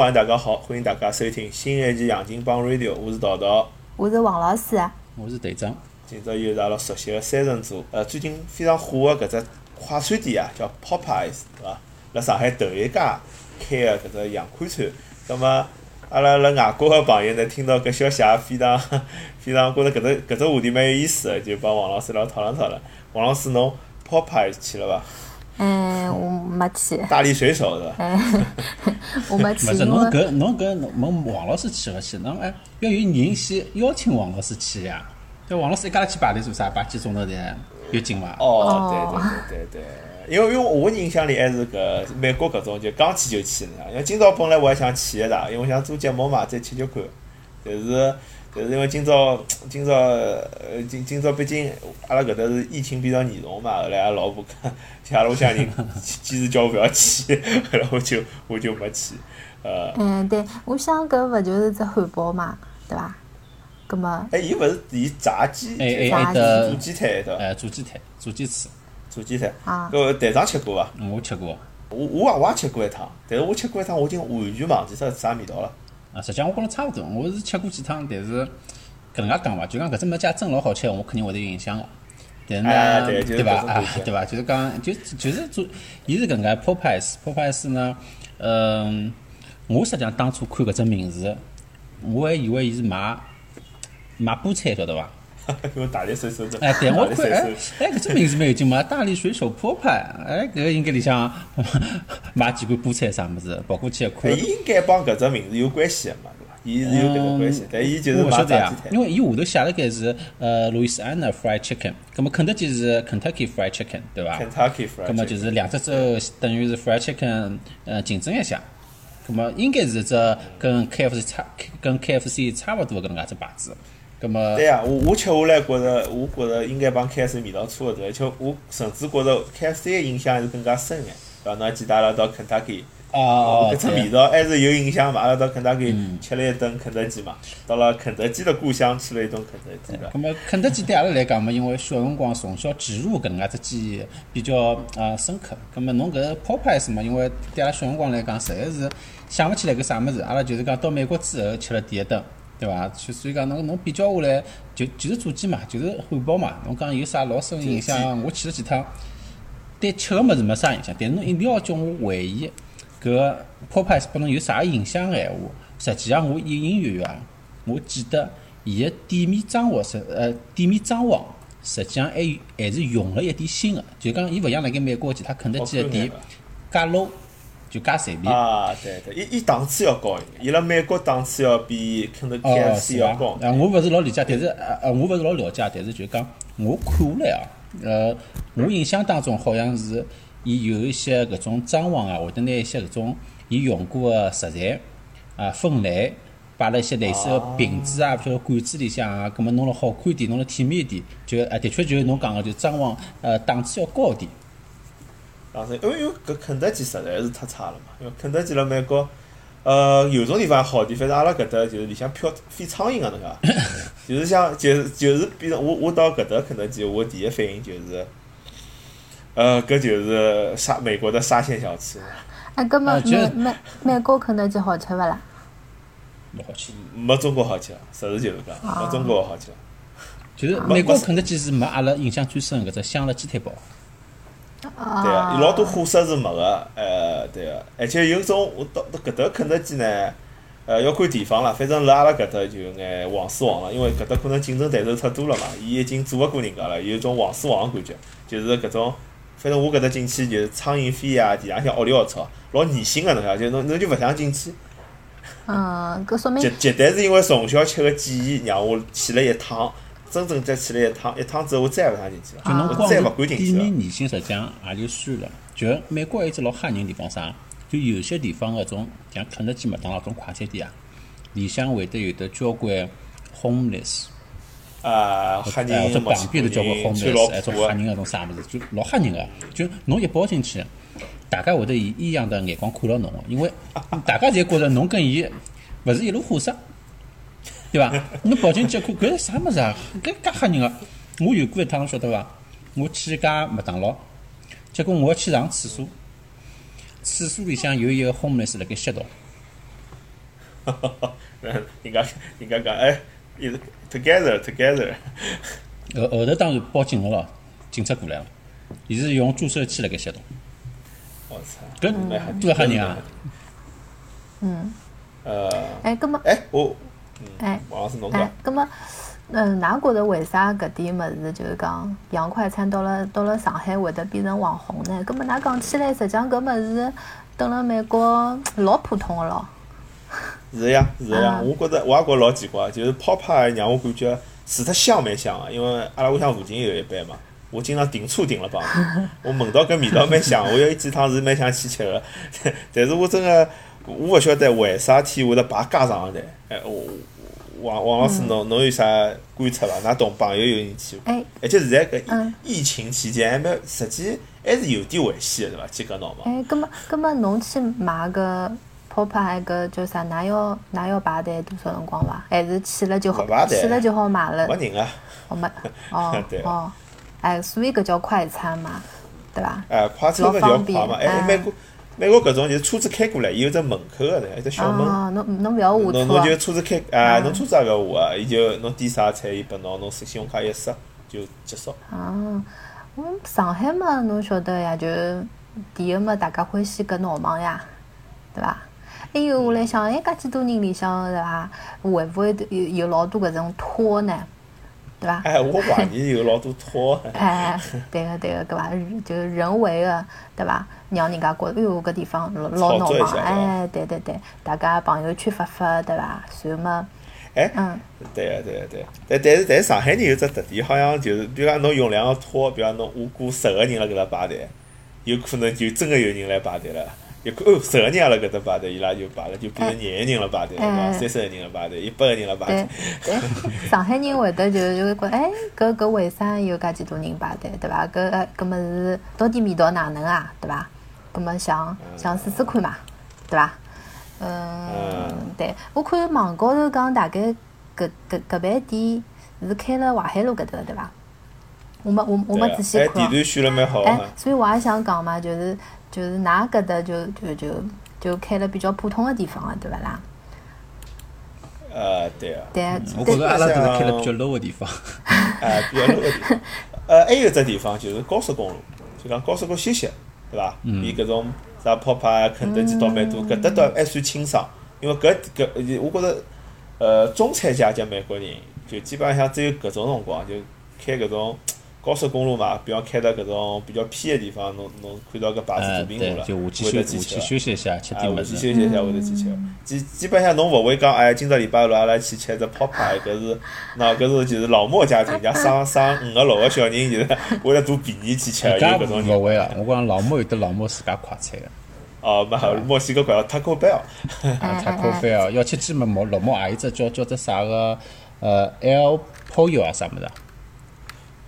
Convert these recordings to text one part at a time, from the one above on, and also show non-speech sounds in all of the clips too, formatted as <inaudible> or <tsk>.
朋友大家好，欢迎大家收听新一期《杨金帮 Radio》，我是桃桃，我是王老师。我是队长。今朝又是阿拉熟悉的三人组，呃，最近非常火的搿只快餐店啊，叫 Popeyes，对伐？辣上海头一家开的搿只洋快餐。葛么阿拉辣外国的朋友呢，听到搿消息也非常 <laughs> 非常觉着搿只搿只话题蛮有意思个，就帮王老师来讨论讨论。王老师，侬 Popeyes 去了伐？嗯，我没去。大力水手是吧？哎，<laughs> 我没去。勿是侬搿侬搿问王老师去勿去？侬哎要有人先邀请王老师去呀。对，王老师一家头去排队做啥？排几钟头的有劲伐？哦，对对对对对，因为因为我印象里还是搿美国搿种就刚去就去了，因为今朝本来我还想去一趟，因为我想做节目嘛，再吃吃看，但是。但是因为今朝 <tsk> 今朝呃今今朝毕竟阿拉搿搭是疫情比较严重嘛，后来阿拉老婆讲，阿拉屋里向人坚持叫我勿要去，<laughs> 后来我就我就没去，呃。嗯，对，我想搿勿就是只汉堡嘛，对伐？搿么？哎，伊勿是伊炸鸡，炸鸡，炸鸡腿对伐？哎，炸鸡腿，炸鸡翅，炸鸡腿。啊。搿队长吃过伐？我吃过。我我也我也吃过一趟，但是我吃过一趟，我已经完全忘记啥啥味道了。啊，实际上我觉着差勿多，我是吃过几趟，但是搿能介讲伐，就讲搿只物事真老好吃，我肯定会得有印象个。但是呢，对伐？啊，对伐？就是讲，就就是做，伊是搿能介 Popeyes，Popeyes 呢，嗯，我实际上当初看搿只名字，我还以为伊是卖卖菠菜，晓得伐？用大力水手的。哎，对，我看，哎，哎，搿只名字蛮有劲嘛，<laughs> 大力水手 Popeye，哎，搿个应该里向 <laughs> 买几罐菠菜啥物事，跑过去一看。伊应该帮搿只名字有关系个嘛，对伐？伊是有搿个关系，但伊就是卖炸鸡摊。因为伊下头写了该是呃，Louisiana Fried Chicken，葛末肯德基是 Kentucky Fried Chicken，对伐？Kentucky Fried。葛末就是两只州等于是 Fried Chicken，呃，竞争一下。葛末应该是只跟 KFC 差，跟 KFC 差勿多搿能介只牌子。对呀，我我吃下来觉着，我觉着应该帮 F C 味道差勿多，而且我甚至觉着 F C 的印象还是更加深眼。对伐？侬还记得阿拉到肯德基，哦，搿只味道还是有印象嘛？阿拉到肯德基吃了一顿肯德基嘛，到了肯德基的故乡吃了一顿肯德基的。那么肯德基对阿拉来讲嘛，因为小辰光从小植入搿能介只记忆比较呃深刻。那么侬搿 Popeyes 嘛，因为对阿拉小辰光来讲，实在是想勿起来搿啥物事。阿拉就是讲到美国之后吃了第一顿。对伐？就所以讲，侬侬比较下来，就就是炸鸡嘛，就是汉堡嘛。侬讲有啥老深印象？我去了几趟，对吃个物事没啥印象。但是侬一定要叫我回忆，搿 Popeyes 拨侬有啥印象个闲话？实际上我隐隐约约啊，我记得伊个店面装潢是呃店面装潢，实际上还还是用了一点新个。就讲伊勿像辣盖美国其他肯德基个店，介 low。就加随便啊，对对，伊伊档次要高一点，伊拉美国档次要比肯德基、要高。啊，我勿是老理解，但是呃呃，我勿是老了解，但是就讲我看下来啊，呃，我印象当中好像是伊有一些搿种装潢啊，或者拿一些搿种伊用过个食材啊分类，摆了一些类似个瓶子啊，或者罐子里向啊，葛末弄了好看点，弄了体面点，就啊，的确就是侬讲个，就装潢呃档次要高点。当时，因为因为搿肯德基实在是太差了嘛。因为肯德基辣美国，呃，有种地方好点，反正阿拉搿搭就是里向飘飞苍蝇个，<coughs> 侬讲，就是像就是就是比成我我到搿搭肯德基，我第一反应就是，呃，搿就是沙美国的沙县小吃。哎，搿么美美美国肯德基好吃勿啦？没好吃，没中国好吃，实事求是讲，没中国好吃。就是美国肯德基是没阿拉印象最深搿只香辣鸡腿堡。对啊，有老多货色是没个，呃，对个，而且有种我到到搿搭肯德基呢，呃，要看地方了，反正辣阿拉搿搭就有眼黄丝黄了，因为搿搭可能竞争对手太多了嘛，伊已经做勿过人家了，有种黄丝黄个感觉，就是搿种，反正我搿搭进去就是苍蝇飞啊，地浪向窝里窝草，老恶心个侬晓得，就侬侬就勿想进去。嗯，搿说明。绝绝对是因为从小吃个记忆让我去了一趟。真正再去了一趟，一趟之后我再也勿想进去了。就侬光进去店面年性实际上也就算了。就美国一只老吓人地方啥？就有些地方搿种像肯德基、麦当劳种快餐店啊，里向会得有的交关 homeless 啊，吓人或者旁边都交关 homeless，一种吓人个种啥物事，就老吓人个。就侬一跑进去，大家会得以异样的眼光看牢侬，因为 <laughs> 大家侪觉着侬跟伊勿是一路货色。对伐？侬跑进去看，搿是啥物事啊？搿介吓人个！我有过一趟，晓得伐？我去一家麦当劳，结果我要去上厕所，厕所里向有一个 homeless 辣盖吸毒。<laughs> 人家人家讲哎，together together，后后头当然报警了咯，警察过来了，伊是用注射器辣盖吸毒，我操，搿蛮吓多吓人啊！嗯，呃，哎，葛么，哎，我哎，王老师侬哎讲，，葛么，嗯，㑚觉着为啥搿点物事就是讲洋快餐到了到了上海会得变成网红呢？葛么㑚讲起来，实际上搿物事等了美国老普通个咯。是呀 <laughs> 是呀，啊。我觉着我也觉着老奇怪，就是泡派让我感觉除脱香蛮香个，因为阿拉屋里向附近有一爿嘛，我经常停车停了帮，我。闻到搿味道蛮香，我有几趟是蛮想去吃个，但是我真个我勿晓得为啥体会得排介长个队，哎，我王王老师侬侬有啥观察伐？㑚同朋友有人去伐？哎而且现在搿嗯疫疫情期间还蛮实际还是有点危险个对伐？去搿闹嘛。哎，葛么葛么侬去买个泡泡还搿叫啥？㑚要㑚要排队多少辰光伐？还是去了就好勿排队去了就好买了？没人啊，哦没哦 <laughs> 对哦，哎，所以搿叫快餐嘛，对伐？哎，快餐搿叫快嘛，哎，哎美国美国搿种就是车子开过来，伊有只门口个呢，一只小门，哦，侬侬勿要下侬车侬就车子开，啊，嗯侬车子也勿要下啊，伊就侬点啥菜，伊拨侬，侬信用卡一刷就结束。啊，我上海嘛，侬晓得呀，就第一嘛，大家欢喜搿闹忙呀，对伐？还有我来想，哎，介几多人里向对伐？会勿会有有老多搿种托呢？对伐？哎，我怀疑有老多托，<laughs> 哎，对个对个，搿伐？就是人为个，对伐？让人家觉得，哎哟，搿地方老老闹忙，哎，对对对，大家朋友圈发发，对伐？然后嘛，哎，嗯，对个对个对个，但但是但是上海人有只特点，好像就是，比如讲侬用两个托，比如讲侬我过十个人辣搿搭排队，有可能就真个有人来排队了。有可哦，十个人也辣搿搭排队，伊拉就排了，就变成廿个人辣排队，对伐？哎三十个人辣排队，一百个人辣排队。对，上海人会得就就会觉，哎，搿搿为啥有介几多人排队，对伐？搿呃搿么是到底味道哪能啊，对伐？搿么想想试试看嘛，对伐？嗯嗯，对，我看网高头讲大概搿搿搿爿店是开了淮海路搿搭个，对伐？我没我我没仔细看哦。地段选了蛮好哎个，，所以我也想讲嘛，就是就是㑚搿搭就就就就开了比较普通个地方个，对勿啦？呃，对啊。对，我觉着阿拉都是开了比较 low 个地方。哎，比较 low 个地方。呃，还有只地方就是高速公路，就讲高速公路休息，对伐？伊搿种啥泡泡、肯德基倒蛮多，搿搭倒还算清爽，因为搿搿，我觉着，呃，中产阶级美国人就基本上只有搿种辰光，就开搿种高速公路嘛，比方开到搿种比较偏的地方，侬侬看到搿牌子呃，对做苹果，了，就下去休下去会得去。休息一下，吃啊，点物下去休。息一下会得去吃。基基本上侬勿会讲，哎，今朝礼拜六阿拉去吃只泡泡，搿是，喏，搿是就是老莫家庭，人家生生 <laughs> 五个六个小人，就是 <laughs> 为了图便宜去吃，有搿搿种人。勿会啊！我讲老莫有得老莫自家快餐个，哦，没好，墨西哥怪 Taco Bell，哎啊，太可费哦！要吃鸡么毛老莫还有只叫叫只啥个呃 El Pollo 啊啥物事啊？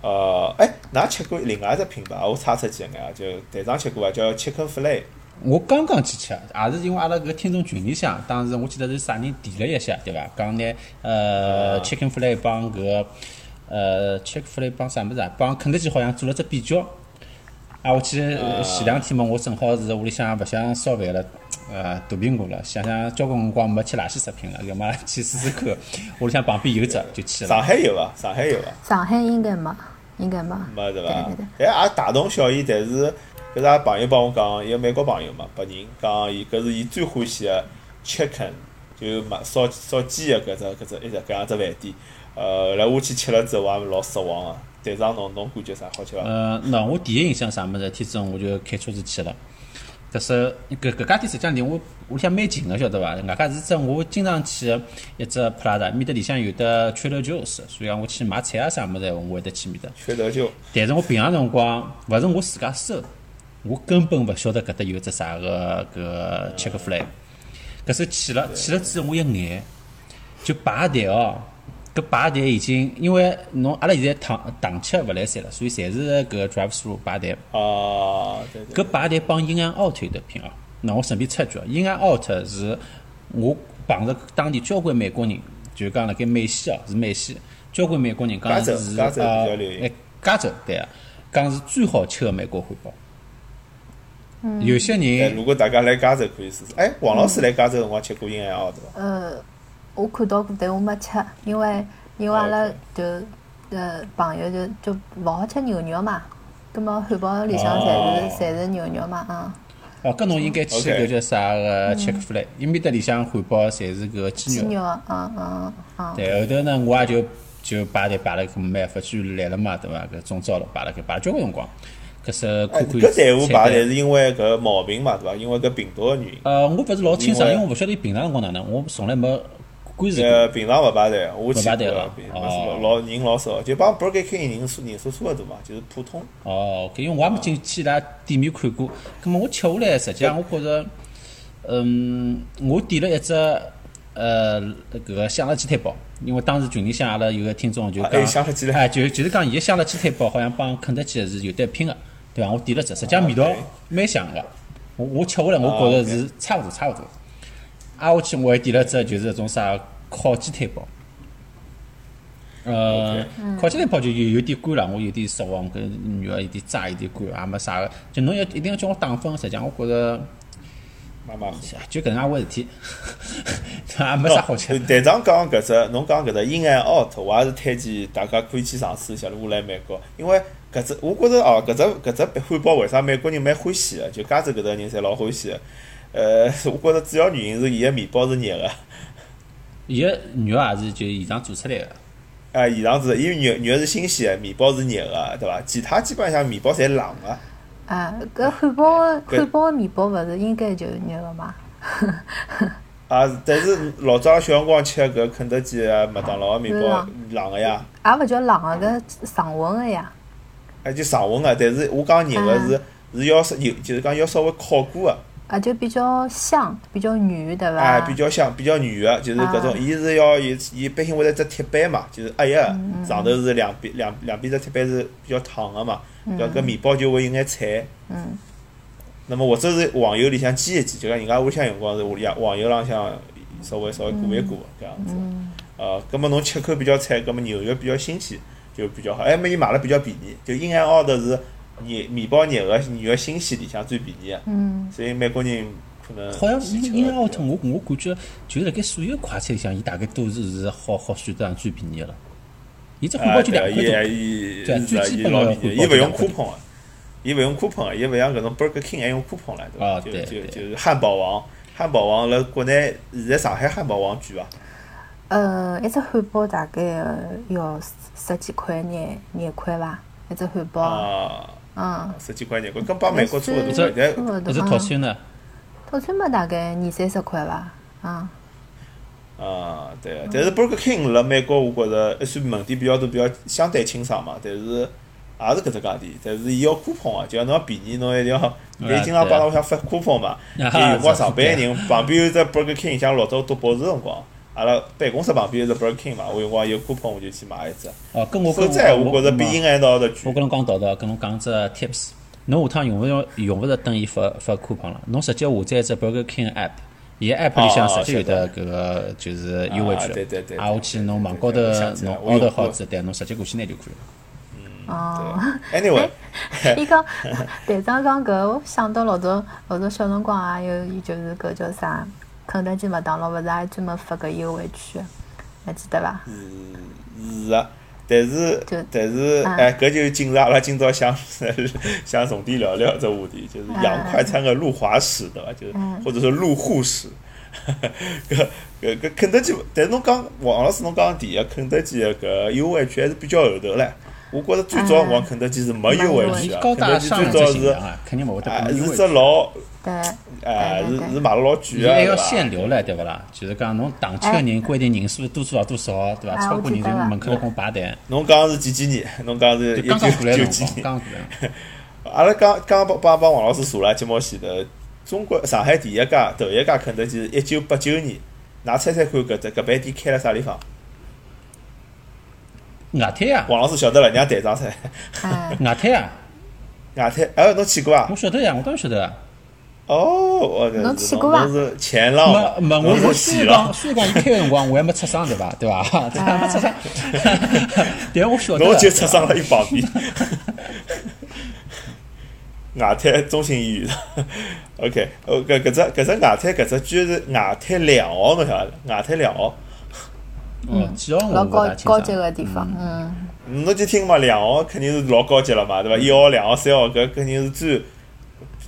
呃，哎，㑚吃过另外一只品牌？我插出去一眼啊，就队长吃过啊，叫 Chicken Fillet。我刚刚去吃，也是因为阿拉搿听众群里向，当时我记得是啥人提了一下，对伐？讲拿呃 chicken fillet 帮搿个呃 chicken fillet 帮啥物事啊？帮肯德基好像做了只比较。啊，我去前两天嘛，我正好是屋里向勿想烧饭了，呃，大苹果了，想想交关辰光没吃垃圾食品了，要么去试试看。<laughs> 屋里向旁边有只就去了。上海有伐？上海有伐？上海应该没，应该没。没对伐对对对？但也大同小异，但是搿是阿朋友帮我讲，一个美国朋友嘛，白人讲伊搿是伊最欢喜个 chicken，就买烧烧鸡个搿只搿只一只搿样只饭店。呃，后来我去吃了之后，我也老失望个。队长侬侬感觉啥？好吃伐？呃，那我第一印象啥物事？天子我就开车子去了。搿是搿搿家店实际上离我屋里向蛮近个，晓得伐？外加是只我经常去个一只 Prada，面搭里向有得 Trader Joe's，所以讲我去买菜啊啥物事，我会得去面搭。缺德就但是我平常辰光勿是我自家搜，我根本勿晓得搿搭有只啥个搿 check flag。搿时候去了，去了之后我一眼就排队哦，搿排队已经因为侬阿拉现在堂堂吃勿来三了，所以侪是搿 drive through 排队。啊，对对。搿排队帮 In and Out 有得拼哦。那我顺便插一句哦，In and Out 是我碰着当地交关美国人，就讲辣盖美西哦，是美西，交关美国人讲是加州加州对啊，讲是最好吃个美国汉堡。有些哎，人如果大家来加州可以试试。哎，王老师来加州辰光吃过阴安奥对伐？呃，我看到过，但我没吃，因为因为阿拉就呃朋友就就勿好吃牛肉嘛，葛末汉堡里向侪哦是侪是牛肉嘛，嗯。哦，搿侬应该去搿叫啥个 Chick Fil A，伊面搭里向汉堡侪是搿鸡肉。鸡肉，嗯嗯嗯，对，后头呢，我也就就排队排了，搿没办法，居然来了嘛，对伐？搿中招了，排了搿排了交关辰光，搿是哎，看看搿队伍菜单排侪是因为搿毛病嘛，对伐？因为搿病毒个原因。呃，我勿是老清爽，因为因为我勿晓得伊平常辰光哪能，我从来没观视呃，过。平常勿排队，我去排队了，老人老少，就帮 Burger King 人数人数差勿多嘛，就是普通。哦因为我也没进去伊拉店面看过，葛么我吃下来，实际上我觉着，嗯，我点了一只呃搿个香辣鸡腿堡，因为当时群里向阿拉有个听众就讲，哎，就就是讲伊个香辣鸡腿堡好像帮肯德基是有得拼个，对伐？我点了只，实际上味道蛮像个，我我吃下来我觉着是差勿多差勿多。挨下去我还点了只就是搿种啥烤鸡腿堡。呃，烤鸡腿堡就有有点干了，我有点失望，搿肉有点渣，有点干，也没啥个。就侬要一定要叫我打分，实际上我觉着马马虎。就搿能介回事体，<laughs> 也没啥好吃。队长讲搿只，侬讲搿只 In and Out，我也是推荐大家可以去尝试一下。如果来美国，因为搿只我觉着哦，搿只搿只汉堡为啥美国人蛮欢喜个？就加州搿搭人侪老欢喜个。呃，我觉着主要原因是伊个面包是热个，伊个肉也是就现场做出来个。啊，现场是伊肉肉是新鲜个，面包是热个，对伐？其他基本上面包侪冷个。啊，搿汉堡汉堡个面包勿是应该就是热个嘛？啊，但是老早小辰光吃搿肯德基啊、麦当劳个面包冷个呀，也勿叫冷个，搿常温个呀。哎就常温个，但是我讲热个是是要稍有，就是讲要稍微烤过个。啊，就比较香，比较软，对伐？哎，比较香，比较软个，就是搿种，啊伊是要伊伊一般性会得只铁板嘛，就是压压嗯个，上头是两边两两边只铁板是比较烫个嘛，搿搿面包就会有眼脆。嗯。那么或者是黄油里向煎一煎，就讲人家屋里向用光是屋里向黄油浪向稍微稍微裹一裹搿样子。呃，葛末侬吃口比较脆，葛末牛肉比较新鲜就比较好。哎，么伊买了比较便宜，就 In and Out 是热面包热个，肉肉新鲜里向最便宜个，嗯，所以美国人可能好像因为奥特，我我感觉就是辣盖所有快餐里向，伊大概都是是好好选择上最便宜个了。伊只汉啊，堡就两块多，伊对啊最基本的老便宜，伊勿用 coupon 个，伊勿用 coupon 个，伊勿像搿种 Burger King 还用 coupon 了，对？就就对对就是汉堡王，汉堡王辣国内现在上海汉堡王贵伐？呃，一只汉堡大概要十几块廿廿块伐？一只汉堡，啊，嗯，十几块廿块，跟帮美国差勿多，但差勿多搿只套餐呢？套餐嘛大概二三十块伐？啊，啊，对个，但是 Burger King 辣美国，我觉着一算门店比较多，比较相对清爽嘛，但是也是搿只价钿，但是伊要 coupon 个，就讲侬要便宜，侬一定要，伊经常帮拉屋里向发 coupon 嘛，<laughs> 啊就有光上班个人 <laughs> 旁边有只 Burger King，像老早读博士辰光，阿拉办公室旁边有只 Burger King 嘛，我有辰光有 coupon 我就去买一只，哦，跟我否跟则我觉着比我应该到的贵。我跟侬讲道道，跟侬讲只 tips，侬下趟用勿用用勿着等伊发发 coupon 了，侬直接下载一只 Burger King app，伊个 app 里向哦直接有得。搿个就是优惠啊券，对对对对挨下去侬网高头侬我用 order 好之后，对，侬直接过去拿就可以了。哦。对。Anyway，伊讲队长讲搿，我想到老早老早小辰光也有，就是搿叫啥，肯德基、麦当劳勿是也专门发搿优惠券，还记得伐？是个，但是就但是啊哎，搿就进入阿拉今朝想想重点聊聊这话题，就是洋快餐的入华史，对伐？就是嗯或者说入沪史。搿搿搿肯德基，但是侬讲王老师侬讲第一，肯德基的搿优惠券还是比较后头唻。我觉着最早辰光肯德基是没优惠券啊，肯德基最早是啊，肯定勿会得啊是。只老是是买了老贵个，伊还要限流唻，对勿啦？就是讲侬打车个人规定人数多少多少，对伐？哎超过人就门口头跟我排队。侬讲是几几年？侬讲是一九九几年？刚刚过来。<laughs> 阿拉刚刚帮帮帮王老师查了节目前头，中国上海第一家头一家肯德基是一九八九年，㑚猜猜看搿只搿爿店开了啥地方？外滩啊，王老师晓得了，让队长猜。哎，外滩啊，<laughs> 外滩，哎，侬去过啊我？晓得呀，我当然晓得啊。哦，我搿侬是去过伐侬是前浪嘛，没没，侬我我是前浪虽然讲，虽然讲伊开个辰光我还没出生对伐？对伐？<laughs> <laughs> 对伐？没出生，<laughs> 但我晓得。侬就出生了一旁边。外滩中心医院，OK，呃，搿搿只搿只外滩搿只居然是外滩两号，侬晓得伐？外滩两号，哦，几号我老高高级爽。个地方，嗯，侬就听嘛，两号肯定是老高级了嘛，对伐？一号、两号、三号搿肯定是最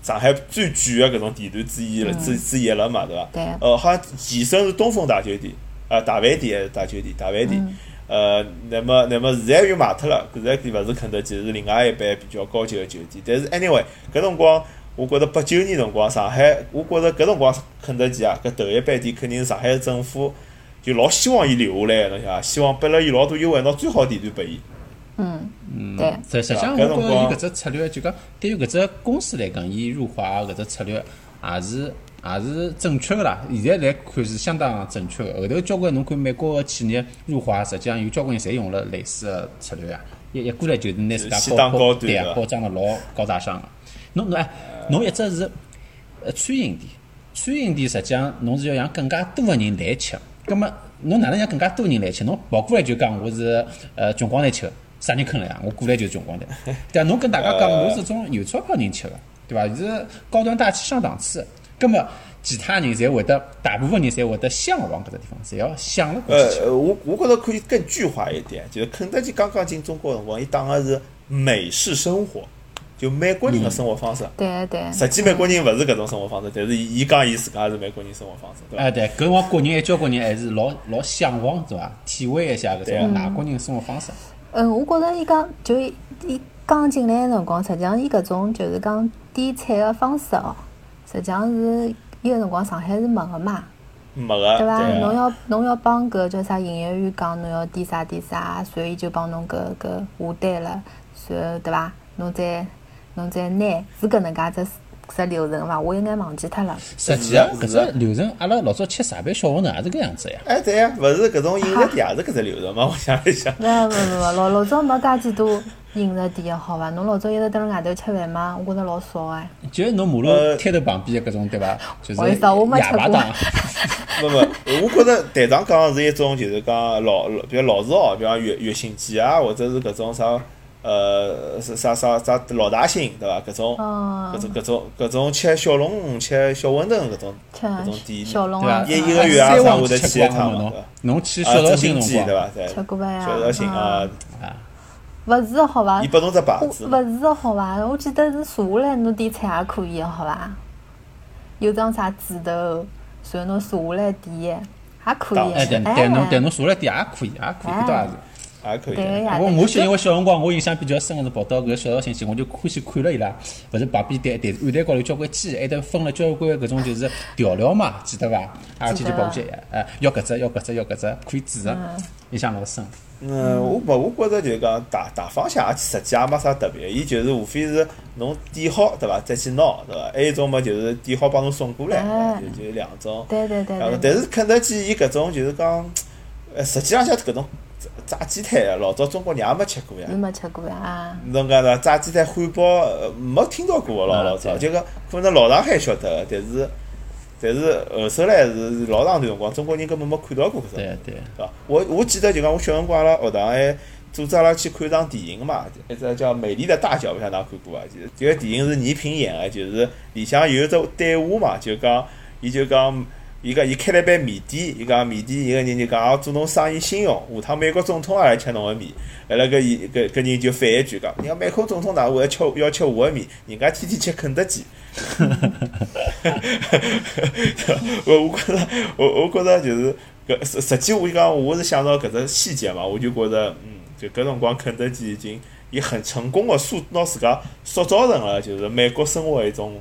上海最贵个搿种地段之一了，之之一了嘛，对伐？对呃，好像前身是东风大酒店，呃，大饭店还是大酒店？大饭店。呃，那么那么现在又卖脱了，现在勿是肯德基，是另外一爿比较高级个酒店。但是 anyway，搿辰光我觉着八九年辰光，上海，我觉着搿辰光肯德基啊，搿头一爿店肯定是上海政府就老希望伊留下来个，侬晓得伐？希望拨了伊老多优惠，拿最好地段拨伊。嗯嗯对实实际上，我觉着伊搿只策略，就讲对于搿只公司来讲，伊入华搿只策略也是也是正确个啦。现在来看是相当正确个。后头交关侬看美国个企业入华，实际上有交关人侪用了类似个策略啊。一一过来就是拿自家包高端对啊，包装的老高大上个。侬侬哎，侬一只是呃餐饮店，餐饮店实际上侬是要让更加多个人来吃。葛末侬哪能让更加多人来吃？侬跑过来就讲我是呃穷光蛋吃个，啥人坑了呀？我过来就是穷光蛋，<laughs> 对伐？侬跟大家讲我是种有钞票人吃个，对伐？是高端大气上档次。葛么其他人侪会得，大部分人侪会得向往搿只地方，侪要想了过去吃。呃，我我觉着可以更具化一点，就是肯德基刚刚进中国的辰光，伊打个是美式生活，就美国人的生活方式。对对，实际美国人勿是搿种生活方式，但是伊伊讲伊自家是美国人生活方式，对伐？哎，对，搿辰光国人还交关人还是老老向往，对伐？体会一下搿对种外国人生活方式。嗯，我觉着伊讲就伊伊刚进来个辰光，实际上伊搿种就是讲点菜个方式哦，实际上是伊个辰光上海是没个嘛，没个，对伐？侬要侬要帮搿叫啥营业员讲侬要点啥点啥，随后伊就帮侬搿搿下单了，随后对伐？侬再侬再拿是搿能介只只流程伐？我应该忘记脱了。实际啊搿只流程，阿拉老早吃茶杯小馄饨也是搿样子呀。哎，对呀，勿是搿种饮食店也是搿只流程嘛？我想一想，勿勿勿勿，老老早没介几多饮食店好伐？侬老早一直蹲辣外头吃饭吗？我觉着老少哎。就是侬马路呃摊头旁边的搿种对伐？就是不好意思啊我没吃过哑巴档。<laughs> 勿勿，我觉着队长讲的是一种就是讲老老比如老字号，比方粤粤新记啊，或者是搿种啥呃是啥啥啥老大兴对伐？搿种哦搿种搿种搿种吃小龙虾、吃小馄饨搿种吃搿种店，对伐？一一个月啊三旺啥会得去去一趟嘛过侬对伐侬去啊，小绍中兴辰光对伐？对，吃过伐呀？小绍兴啊，啊，勿是的好伐？伊拨侬只牌子嘛，勿是的好伐？我记得是坐下来侬点菜也可以的好伐？有张啥纸头，然后侬坐下来点，也可以的。哎对对，侬对侬坐下来点也可以，也可以，搿倒也是。也可以。我我小因为小辰光我印象比较深个是跑到搿小绍兴去，我就欢喜看了伊拉，勿是旁边台台案台高头交关鸡，<coughs> 还得分了交关搿种就是调料嘛，记得伐？啊，去就跑过去，哎，要搿只要搿只要搿只，可以煮个，印象老深。嗯，我勿，我觉着就是讲大大方向也实际也没啥特别，伊就是无非是侬点好对伐，再去拿对伐？还有一种嘛就是点好帮侬送过来，哎就就两种。对对对。但是肯德基伊搿种就是讲，呃，实际浪向搿种炸炸鸡腿啊，老早中国人也没吃过呀是。没吃过呀啊！侬讲呢炸鸡腿、汉堡，呃没听到过个老啊老早，就讲可能老上海晓得个，但是但是后首来是老长段辰光，中国人根本没看到过搿种。对对，对伐？我我记得就讲我小辰光阿拉学堂还组织阿拉去看场电影嘛，一只叫《美丽的大脚》，勿晓得㑚看过伐？就是这个电影是倪萍演个，就是里向有一只对话嘛，就讲伊就讲。伊讲伊开了一爿面店，伊讲面店一个人就讲啊，做侬生意兴隆，下趟美国总统也来吃侬个面。后来搿伊搿搿人就反一句讲，你讲美国总统哪会吃要吃我个面？人家天天吃肯德基。<laughs> 我我觉着，我我觉着就是搿实实际我就讲，我是想到搿只细节嘛，我就觉着，嗯，就搿辰光肯德基已经伊很成功个塑拿自家塑造成了就是美国生活一种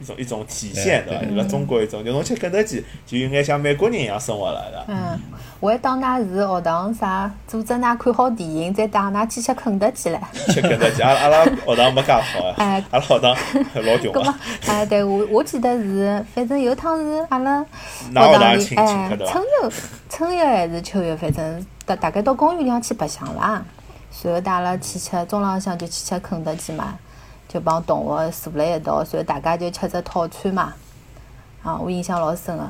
一种一种体现，对伐？辣中国一种，就侬吃肯德基就应该像美国人一样生活了，对伐？嗯，我还当㑚是学堂啥，组织㑚看好电影，再带㑚去吃肯德基唻。吃肯德基，阿拉阿拉学堂没介好啊哎，阿拉学堂老穷啊，，哎，对我我记得是，反正有趟是阿拉学堂堂里，哎春？游春游还是秋游，反正大大概到公园里向去白相啦。随后带阿拉去吃，中浪向就去吃肯德基嘛，就帮同学坐辣一道，随后大家就吃只套餐嘛。啊，我印象老深个。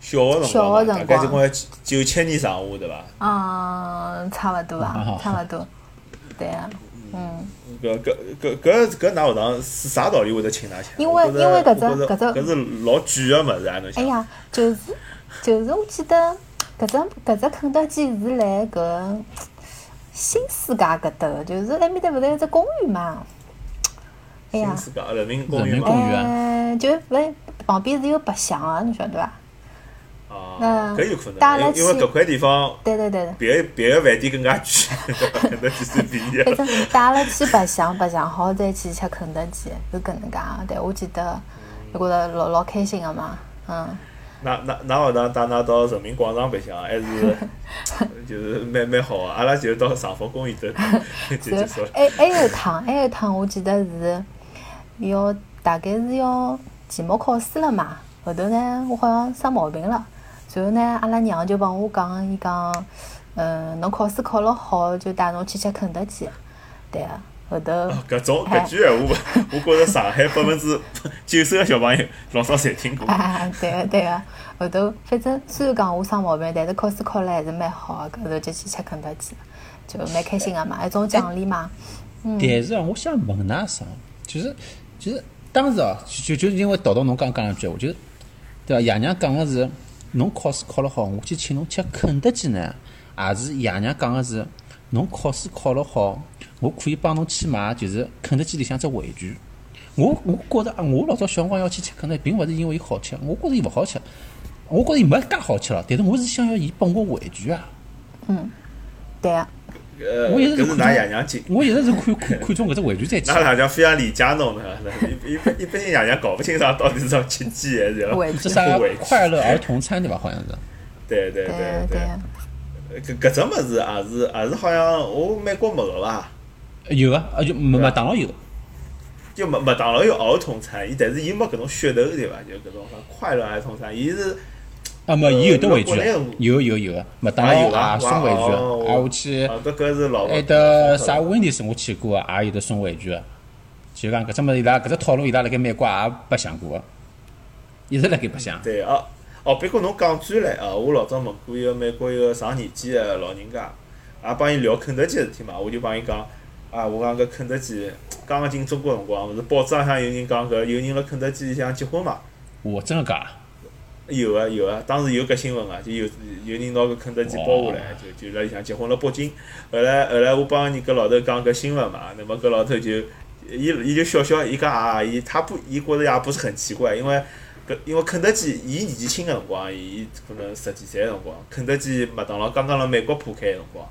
小学辰光嘛，大学辰光概就光九七年上下，对伐？嗯，差勿多啊啊，差勿多。对啊，嗯，搿搿搿搿搿哪学堂是啥道理会得请㑚吃？因为因为搿只搿只搿是老贵个物事啊！侬想，哎呀，就是就是，我记得搿只搿只肯德基是辣搿新世界搿搭个，就是埃面搭勿是有只公园嘛？哎呀新，世界人民公园公，园哎，就勿旁边是有白相个，侬晓得伐？啊，嗯搿有可能，因为因为搿块地方对对对对。别别个饭店更加贵，肯德基最便宜反。正带阿拉去白相，白相好再去吃肯德基，是搿能介个。对，我记得，我觉着老老开心个嘛，嗯。那那那学堂带㑚到人民广场白相，还是 <laughs> 就是蛮蛮好个。阿拉就到长风公园头 <laughs> 就结束了。还还有一趟，还有一趟，我记得是要大概是要期末考试了嘛。后头呢，我好像生毛病了，随后呢，阿拉娘就帮我讲，伊讲，嗯，侬考试考了好，就带侬去吃肯德基。对个，后头搿种哎搿句闲话，<laughs> 我觉着上海百分之九十个小朋友老早侪听过。<laughs> 啊，对个对个，后头反正虽然讲我生毛病，但是考试考了还是蛮好个，后头就去吃肯德基，就蛮开心个嘛，一种奖励嘛。但是啊，我想问㑚啥，就是就是当时哦，就就因为导到侬刚刚讲两句话，就对伐？爷娘讲个是侬考试考了好，我去请侬吃肯德基呢，也是爷娘讲个是侬考试考了好，我可以帮侬去买就是肯德基里向只玩具。我我觉着啊，我老早小辰光要去吃肯德基，并勿是因为伊好吃，我觉着伊勿好吃，我觉着伊没介好吃了，但是我是想要伊拨我玩具啊。嗯对个，呃，我一直是搿是㑚爷娘进，我一直是看看看中搿只玩具再去㑚。两娘非常理解侬的。一一般一般性爷娘搞不清爽到底是要吃鸡还是要 <laughs> 快乐儿童餐对伐？好像是。对对对对对对。搿搿只物事也是也是好像我美国没个伐？有啊，啊就麦麦当劳有，就麦麦当劳有儿童餐，伊但是伊没搿种噱头对伐？就搿种快乐儿童餐，伊是啊没，伊有得玩具的呃国内，有有有个，麦当然有劳啊也送玩具哦。的，啊我去，啊搿搿是老还得啥温迪斯我去过啊，也有得送玩具个，就讲搿只物事伊拉搿只套路伊拉辣盖美国也白相过个，一直辣盖白相。对哦哦，别过侬讲转来啊，我老早问过一个美国一个上年纪个老人家，也帮伊聊肯德基个事体嘛，我就帮伊讲啊，我讲搿肯德基刚刚进中国辰光，勿是报纸浪向有人讲搿有人辣肯德基里向结婚嘛？我真个假？有啊有啊，当时有搿新闻啊，就有有人拿搿肯德基包下来，就就辣里向结婚了北京。后来后来我帮人搿老头讲搿新闻嘛，那么搿老头就伊伊就笑笑，伊讲啊，伊他不伊觉着也不是很奇怪，因为搿因为肯德基伊年纪轻个辰光，伊可能十几岁个辰光，肯德基麦当劳刚刚辣美国铺开个辰光，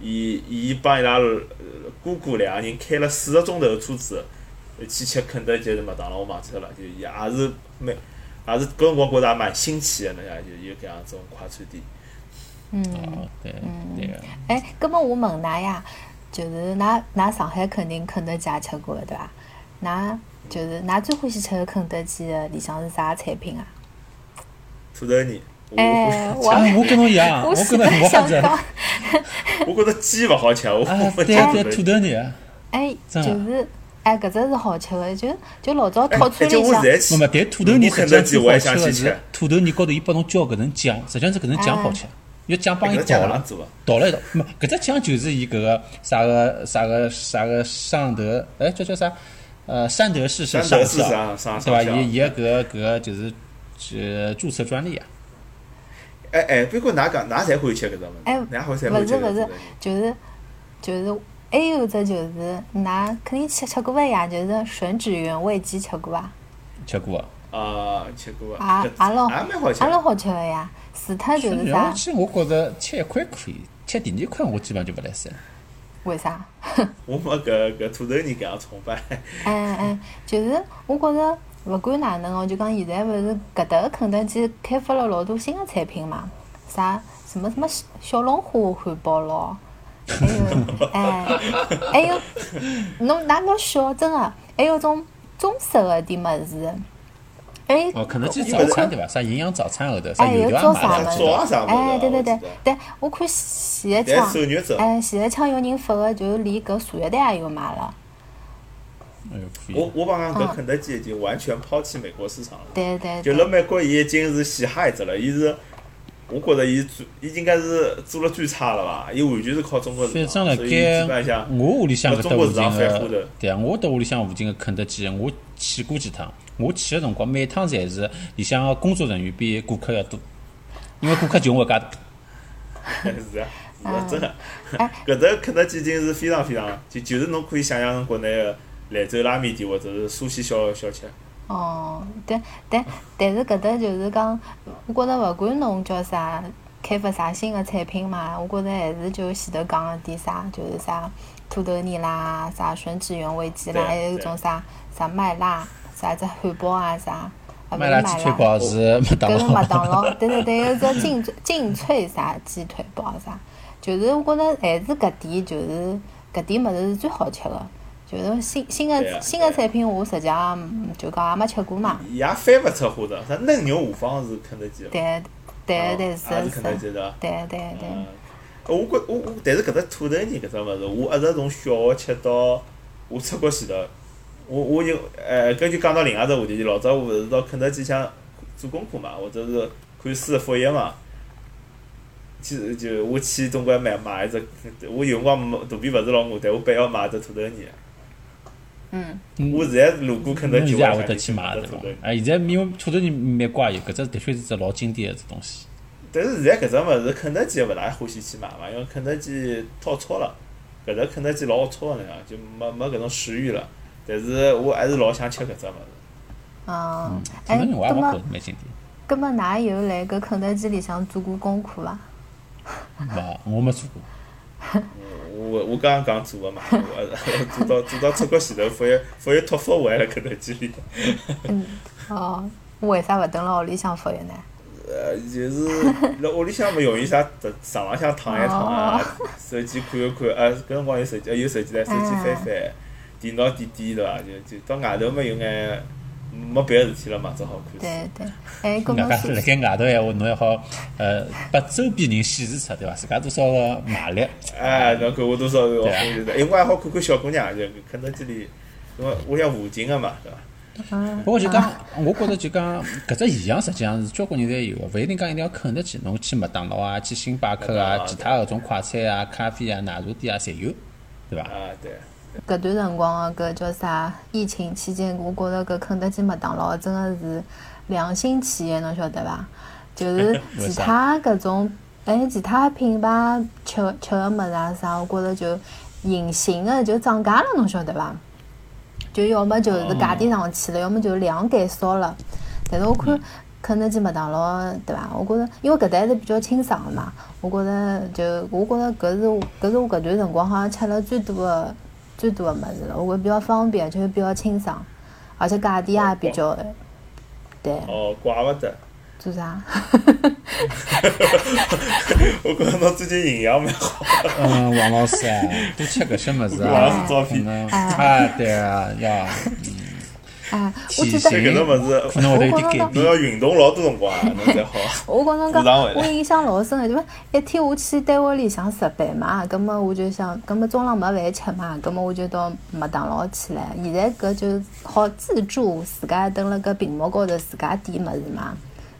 伊伊帮伊拉呃姑姑两个人开了四个钟头个车子去吃肯德基还是麦当劳，我忘记脱了，就也是蛮。也是搿辰光觉着也蛮新奇个，侬想就有搿样种快餐店。嗯。哦，对对个。哎，葛末我问㑚呀，就是㑚㑚上海肯定肯德基也吃过个对伐？㑚就是㑚最欢喜吃个肯德基个里向是啥产品啊？土豆泥，我哎，我跟侬一样，<laughs> 我我跟侬是在 <laughs> 我也是。想讲，我觉着鸡勿好吃，我啊，我对讲对，土豆泥。哎，就是哎，搿只是好吃个，就就老早哎套餐里向，我现在去没没，但土豆泥实际上最好吃个是土豆泥高头伊帮侬浇搿层酱，实际上是搿层酱好吃，因为酱帮伊倒了？倒了一道。没，搿只酱就是伊搿个啥个啥个啥个尚德，哎叫叫啥？呃，山德士是山德上校，士上上对伐？上校伊伊个搿个搿个就是呃注册专利啊。哎哎，别过㑚讲，㑚侪欢喜吃搿只物哎事，㑚欢喜勿欢吃搿是勿是就是就是还有只就是㑚肯定吃吃过个呀，就是吮指原味鸡吃过伐？吃过啊。啊，吃过啊啊，也老也蛮好吃也。老好吃个呀，除脱就是啥原味？鸡我觉着吃一块可以，吃第二块我基本上就勿来三了。为啥？我没搿搿土豆泥搿样崇拜。哎 <laughs> 哎，就是我觉着勿管哪能哦，就讲现在勿是搿搭个肯德基开发了老多新个产品嘛，啥什么什么小小龙虾汉堡咯，还有哎，还有侬哪侬晓真个，还有种中式个点物事，哎哦，肯德基早餐对伐？啥营养早餐后头，啥哎有油条啊啥物事哎对对对对我看前一但枪手肉粥，哎前一枪有人发个，就是连搿茶叶蛋也有卖了，我。我帮讲搿嗯肯德基已经完全抛弃美国市场了。对对就对辣美国，伊已经是嘻哈一只了。伊是我觉着伊最伊应该是做了最差了伐？伊完全是靠中国市反场，正辣所以基本盖上我屋里向搿搭附中国市场近反虎头个，对啊，我搭屋里向附近个肯德基，我去过几趟。我去个辰光，每趟侪是里向个工作人员比顾客要多，因为顾客就我一家头。<laughs> 是啊，是啊，真个哎。<laughs> 搿只肯德基已经是非常非常，就就是侬可以想象成国内个兰州拉面店或者是苏西小小吃。哦，但但但是搿搭就是讲，我觉着勿管侬叫啥，开发啥新个产品嘛，我觉着还是就前头讲个点啥，就是啥土豆泥啦，啥吮指原味鸡啦，还有种啥啥麦辣，啥只汉堡啊啥，麦麦辣鸡腿堡是麦当搿是麦劳。当劳，对对对，有只劲脆劲脆啥鸡腿堡啥，就是我觉着还是搿点就是搿点物事是最好吃个，就是新新对啊个新个产品我实际上嗯就讲也没吃过嘛。伊也翻勿出花头，啥嫩牛五方是肯德基的，对对对哦是是肯德基的。对对对，嗯，我觉我我，但是搿只土豆泥搿只物事，我一直从小学吃到我出国前头，我我就呃，搿就讲到另外只话题，老早我勿是到肯德基想做功课嘛，或者是看书复习嘛。其实就我去总归买买一只，我有辰光没肚皮勿是老饿，但我必要买一只土豆泥。嗯，我现在路过肯德基，侬现在也会我得去买买只土豆泥。。对伐哎，现在因为土豆泥蛮怪有，搿只的确是只老经典个只东西。但是现在搿只物事，肯德基勿大欢喜去买嘛，因为肯德基太吵了，搿只肯德基老吵个那样，就没没搿种食欲了。但是我还是老想吃搿只物事。嗯，哎，土豆泥我也葛么觉着蛮经典。葛么，㑚有辣搿肯德基里向做过功课伐？<laughs> 没，我没做过。我我刚刚讲做个嘛，<laughs> 我做到做到出国前头，发现发现托福我还辣肯德基里。嗯，哦，为啥勿蹲辣屋里向复习呢？呃，就是辣屋里向嘛，容易啥床浪向躺一躺啊，手机看一看，啊，搿辰光有手机，呃有手机唻，手机翻翻，电脑点点对伐？就就到外头嘛有眼没别的事体了嘛，只好看书。对对，哎，葛外加么是辣盖外头闲话，侬还好呃，拨周边人显示出对伐？自家多少个卖力。哎，侬看我多少个对啊就是，因为我还好看看小姑娘，就肯德基里，因为屋里向附近个嘛，对伐？嗯不过就讲，我觉着就讲搿只现象实际上是交关人侪有个，勿一定讲一定要肯德基，侬去麦当劳啊，去星巴克啊，其他搿种快餐啊、咖啡啊、奶茶店啊，侪有，对伐？啊，对。搿段辰光个搿叫啥？疫情期间，我觉着搿肯德基、麦当劳真个是良心企业，侬晓得伐？<laughs> 就是其他搿种，哎，其他品牌吃个吃个物事啊啥，我觉着就隐形个就涨价了，侬晓得伐？就要么就是价钿上去了，要么就量减少了。但是我看肯德基、麦当劳，对伐？我觉着，因为搿搭还是比较清爽个嘛，我觉着就我觉着搿是我搿是我搿段辰光好像吃了最多个最多的物事了。我觉着比较方便，就是比较清爽，而且价钿也比较，对，哦，怪勿得。做啥？<laughs> 我觉着侬最近营养蛮好。嗯，王老师啊，多吃搿些物事王啊老。师照片，嗯啊，对啊，要哎，我记得吃搿种物事，可能会得有点改侬变。要运动老多辰光啊，侬才好。<laughs> 我跟侬讲我印象老深个，就是一天我去单位里向值班嘛，葛么我就想，葛么中浪没饭吃嘛，葛么我就到麦当劳去了。现在搿就好自助，自家蹲辣搿屏幕高头自家点物事嘛，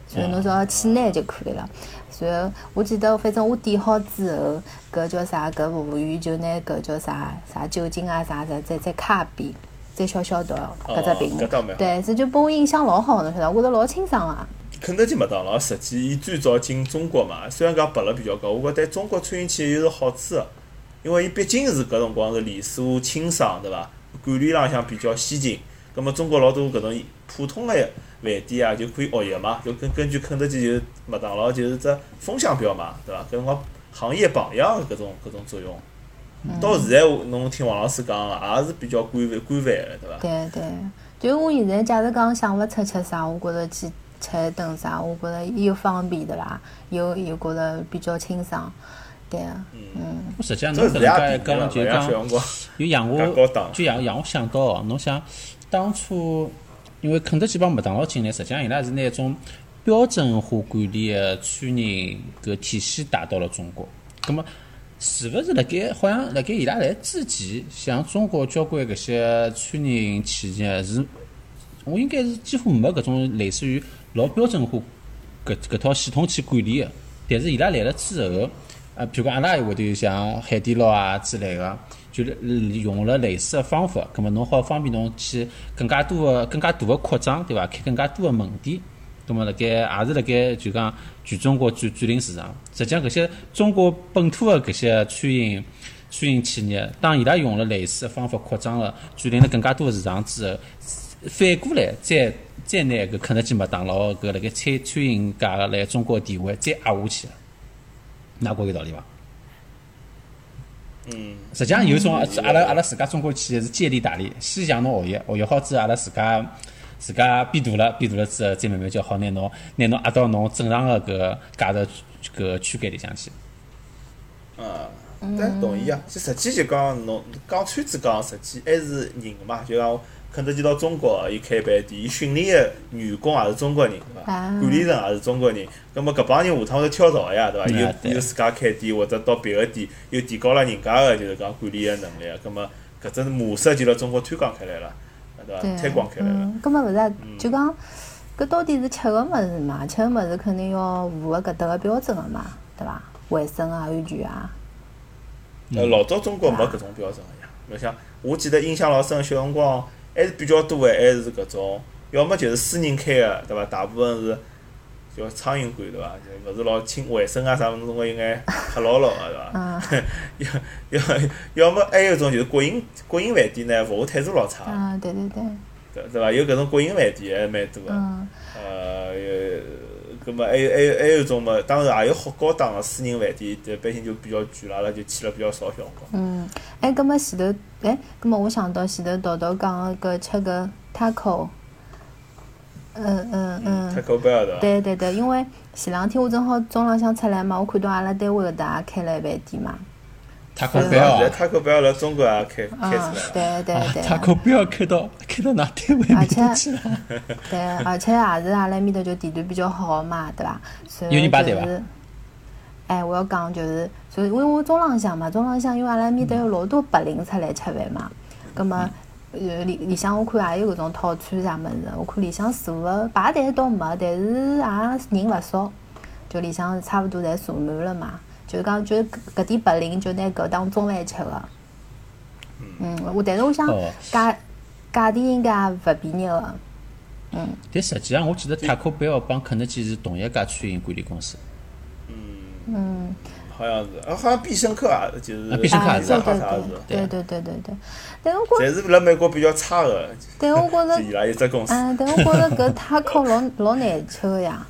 所以侬只要去拿就可以了。所以我记得，反正我点好之后，搿叫啥？搿服务员就拿搿叫啥啥酒精啊啥啥，再再卡边，再消消毒搿只屏幕哦搿倒蛮好。对，这就拨我印象老好，侬晓得，我觉着老清爽啊。肯德基、麦当劳实际伊最早进中国嘛，虽然讲拔了比较高，我觉得对中国餐饮企业有是好处个，因为伊毕竟是搿辰光是连锁清爽，对伐？管理浪向比较先进，葛末中国老多搿种普通个饭店啊，就可以学习嘛，就根根据肯德基就麦当劳就是只风向标嘛，对伐？搿辰光行业榜样搿种搿种作用。到现在侬听王老师讲，也是比较规范规范的，对伐？对对，就我现在假使讲想勿出吃啥，我觉着去吃一顿啥，我觉着又方便对伐？又又觉着比较清爽，对啊，嗯，实际上侬搿能介讲就讲辰光又让我。就让让我想到哦，侬想当初因为肯德基帮麦当劳进来，实际上伊拉是拿一种标准化管理的餐饮搿体系带到了中国。葛么是勿是辣盖好像辣盖伊拉来之前，像中国交关搿些餐饮企业是，我应该是几乎没搿种类似于老标准化搿搿套系统去管理的，但是伊拉来了之后，呃，譬如讲阿拉也会得像海底捞啊之类个，就是用了类似个方法，葛末侬好方便侬去更加多个、更加大个扩张，对伐？开更加多个门店。葛么辣盖也是辣盖就讲全中国占占领市场。实际上搿些中国本土个搿些餐饮餐饮企业，当伊拉用了类似个方法扩张了，占领了更加多个市场之后，反过来再再拿搿肯德基、麦当劳搿辣盖餐餐饮界个辣中国个地位再压下去了，㑚觉有道理伐？嗯，实际上有种阿拉阿拉自家中国企业是借力打力，先向侬学习，学习好之后，阿拉自家自家变大了，变大了之后，再慢慢叫好拿侬拿侬压到侬正常个搿价值搿区间里向去。啊，但同意啊。其实实际就讲侬讲穿子讲，实际还是人嘛。就讲肯德基到中国，伊开饭店，伊训练个员工也是中国人，对伐？啊管理层也是中国人。葛末搿帮人下趟会跳槽个呀，对伐？嗯对有有自家开店，或者到别个店，又提高了人家个就是讲管理个能力。葛末搿只模式就辣中国推广开来了，对伐？对，推广开来了。嗯，根本勿是啊，就讲搿到底是吃个物事嘛，吃个物事肯定要符合搿搭个标准个嘛，对伐？卫生啊、安全啊，呃，老早中国没搿种标准个呀。侬想，我记得印象老深，小辰光还是比较多个，还是搿种，要么就是私人开个，对伐？大部分是叫苍蝇馆，对伐？就勿是老清卫生啊啥物事，总归有眼黑牢牢个，对伐？嗯 <laughs> <laughs> 要要要么还有一种就是国营国营饭店呢，服务态度老差，啊，对对对，对对伐？有搿种国营饭店还蛮多个。嗯呃，有，葛末还有还有还有一种嘛，当然也有好高档个私人饭店，一般性就比较贵了，阿拉就去了比较少小辰光。嗯，哎，葛末前头，哎，葛末我想到前头豆豆讲个搿吃个 taco，嗯嗯嗯。Taco Bell 对？对对对，因为前两天我正好中浪向出来嘛，我看到阿拉单位搿搭也开了一饭店嘛。，Taco Bell 辣中国也开开嗯出来了。对对对。塔可贝尔开到开到㑚单位面而且搭去了。对，而且也是阿拉埃面搭就地段比较好嘛，对伐？所以就是，哎，我要讲就是，所以因为我中浪向嘛，中浪向因为阿拉埃面搭有老多白领出来吃饭嘛，葛么。呃，里里向我看也有搿种套餐啥物事，我看里向坐个排队倒没，但是也人勿少，就里向差勿多侪坐满了嘛。就是讲，就是搿搿点白领就拿搿当中饭吃个。嗯，我但是我想哦价价钿应该也勿便宜个。嗯但实际上，我记得塔可贝尔帮肯德基是同一家餐饮管理公司。嗯，好像是，啊，好像必胜客啊，就是啊必胜客是啥啥是，对对对对。对对。但我觉，侪是辣美国比较差个，但我觉着，伊拉一只公司。嗯，但我觉着搿塔克老老难吃个呀，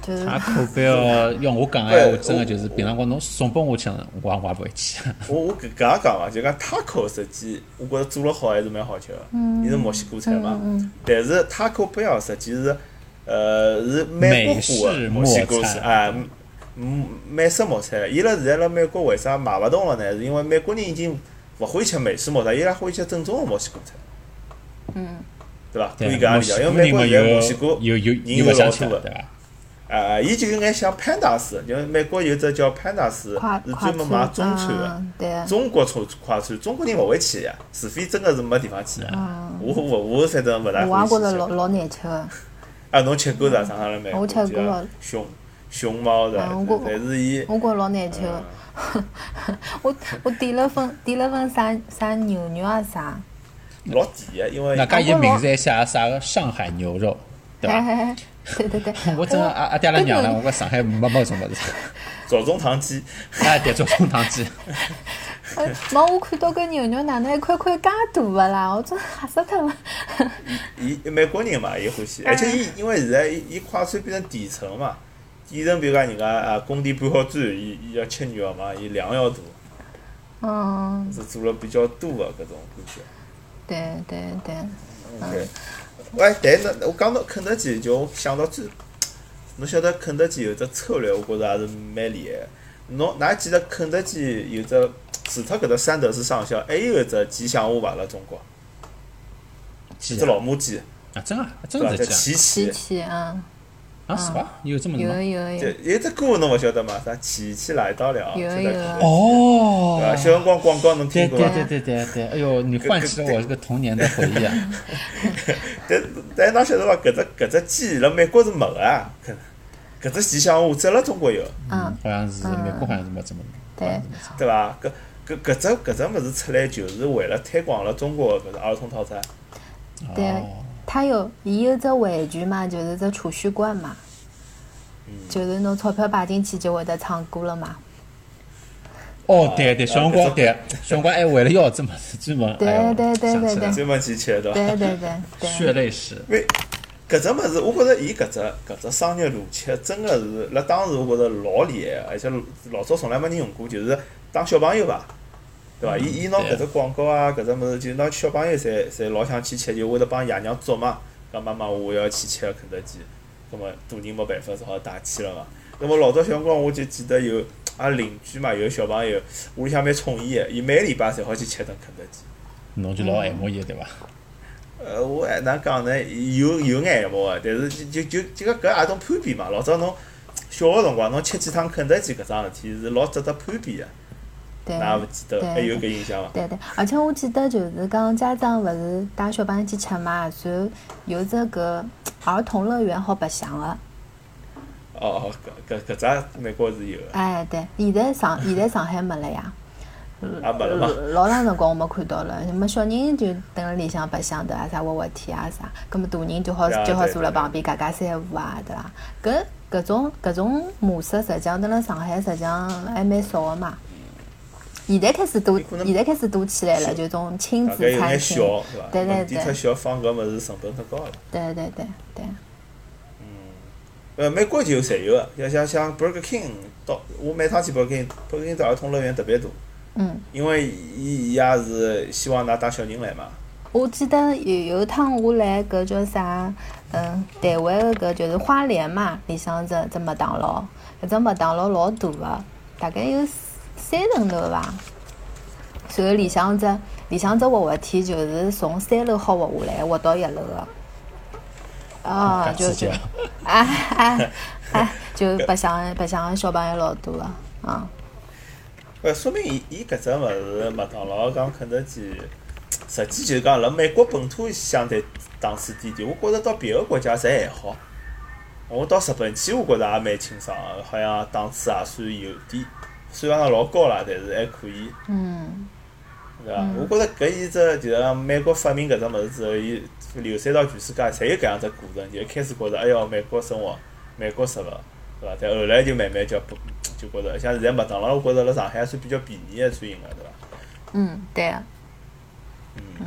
就是塔克贝尔要我讲闲话，真个就是平常光侬送拨我吃，我也我也勿会去。我我搿搿样讲伐，就讲 taco 实际我觉着做了好还是蛮好吃个，伊是墨西哥菜嘛。但是塔克不要实际是呃是美国式墨西哥墨菜菜，哎，嗯美式冒菜。伊拉现在辣美国为啥卖勿动了呢？是因为美国人已经勿欢喜吃美式冒菜，伊拉欢喜吃正宗个墨西哥菜。嗯，对伐？可以搿样理解，因为美国现在墨西哥有有人有老多个。对伐？啊，伊就有眼像 Pandas，因为美国有只叫 Pandas，是专门卖中餐餐个。中国快快餐，中国人勿会去呀，除非真个是没地方去。嗯，我我我反正勿大我也欢喜吃觉着老老难吃个。啊，侬吃过的上海辣美国？我吃过了熊熊猫的但是伊我觉着老难吃个。<laughs> 我 <laughs> 我点了份点了份啥啥牛肉啊啥，老甜个，因为那家伊名字还写啥个上海牛肉，对伐？嘿 <laughs> 嘿嘿，对对对。我真个阿阿爹阿拉娘了，我觉上海没没搿种物事。早中堂鸡，哎，对，做中堂鸡，呃，没我看到搿牛肉哪能一块块介大个啦，我真吓死脱了。伊美国人嘛，伊欢喜，而且伊因为现在伊伊快餐变成底层嘛，底层比如讲人家啊工地搬好砖，伊伊要吃肉嘛，伊量要大，嗯，是做了比较多的搿种感觉。对对对，OK，喂，但是我讲到肯德基，就我想到最，侬晓得肯德基有只策略，我觉着还是蛮厉害的。侬㑚记得肯德基有只除脱搿只三德士上校，还有一只吉祥物伐？辣中国，鸡一只老母鸡，啊，真啊，真对伐？叫琪琪。琪琪，嗯，啊，是伐？有这么有有有有一只歌侬勿晓得嘛？啥琪琪来到了，有有哦对伐？小辰光广告侬听过伐？对对对对对，哎呦，你唤起了我这个童年的回忆啊！<laughs> 但但㑚晓得伐？搿只搿只鸡辣美国是没个啊，肯搿只吉祥物只辣中国有，嗯，好像是美国好像是没这么，对对伐？搿搿搿只搿只物事出来就是为了推广了中国搿个儿童套餐。对哦，它有，伊有只玩具嘛，就是只储蓄罐嘛，就是侬钞票摆进去就会得唱歌了嘛。哦，对对，啊小辰光对，小辰光还为了要这么专门，对对对对对想起来了专门去吃对伐？对对对对，血泪史，搿只物事，我觉着伊搿只搿只商业逻辑真个是辣当时我觉着老厉害个，而且老早从来没人用过，就是当小朋友伐，对伐？伊伊拿搿只广告啊，搿只物事，就拿小朋友侪侪老想去吃，就会得帮爷娘捉嘛，讲妈妈我要去吃肯德基，葛末大人没办法，只好带去了嘛。那么老早小辰光我就记得有阿拉邻居嘛，有小朋友屋里向蛮宠伊个，伊每个礼拜侪好去吃顿肯德基。侬就老爱慕伊对伐？呃，我还哪讲呢？有有眼慕个，但是就就就搿搿也种攀比嘛。老早侬小个辰光，侬吃几趟肯德基搿桩事体是老值得攀比个，对㑚勿记得？对还有搿印象伐？对对，而且我记得就是讲家长勿是带小朋友去吃嘛，然后有只搿儿童乐园好白相个。哦哦，搿搿搿只美国是有个，哎，对，现在上 <laughs> 现在上海没了呀。也没了嘛。老长辰光我没看到了，什么小人就蹲辣里向白相对伐？啥滑滑梯啊啥，葛么大人就好就好坐辣旁边夹夹三胡啊，对伐？搿搿种搿种模式实际上蹲辣上海实际上还蛮少个嘛。现在开始多，现在开始多起来了，就种亲子餐厅。对对对地太小，放搿物事成本太高了。对对对对，嗯呃，美国就侪有个，要像像 Burger King 到我每趟去 Burger King，Burger King 的儿童乐园特别多，嗯。因为伊伊也是希望㑚带小人来嘛。我记得有有一趟我来搿叫啥，嗯，台湾个搿就是花莲嘛，里向只只麦当劳，搿只麦当劳老大个，大概有三层楼伐。然后里向只里向只滑滑梯就是从三楼好滑下来，滑到一楼个。啊，就就搿刺激啊，哎哎哎，就白相白相个小朋友老多个，啊，呃，说明伊伊搿只物事，麦当劳讲肯德基，实际就是讲辣美国本土相对档次低点，我觉着到别个国家侪还好。我到日本去，我觉着也蛮清爽个，好像档次也算有点，虽然讲老高啦，但是还可以，嗯对伐？我觉着搿伊只就是讲美国发明搿只物事之后，伊流散到全世界，侪有搿样只过程。就一开始觉着，哎哟，美国生活，美国食物，对伐？但后来就慢慢叫不，就觉着像现在麦当劳，我觉着辣上海还算比较便宜个餐饮个，对伐？嗯，对啊。嗯，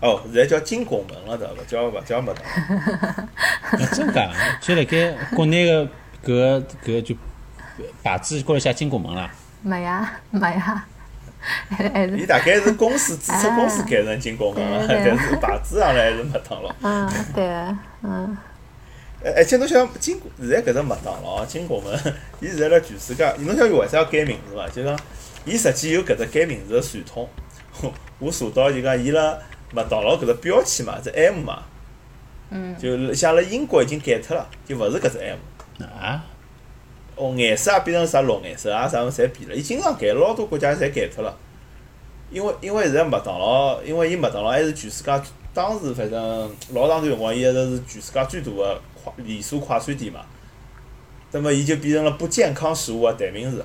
哦，现在叫金拱门了，对伐？勿叫勿叫麦当 <laughs> <laughs> 真假？就辣盖国内个搿搿就牌子高头写金拱门啦。没呀没呀，还还是伊大概是公司注册公司改成金拱门了，但是牌子上来还是麦当劳。嗯对啊，嗯。而而且侬想金现在搿只麦当劳金拱门，伊现在辣全世界，侬晓得为啥要改名字伐？就讲伊实际有搿只改名字个传统。<laughs> 我查到就讲伊拉麦当劳搿只标签嘛，只 M 嘛，嗯就像辣英国已经改脱了，就勿是搿只 M。啊，哦，颜色也变成啥绿颜色啊，啥物事侪变了。伊经常改，老多国家侪改脱了。因为因为现在麦当劳，因为伊麦当劳还是全世界当时反正老长段辰光，伊一直是全世界最大个快连锁快餐店嘛。那么伊就变成了不健康食物个代名词。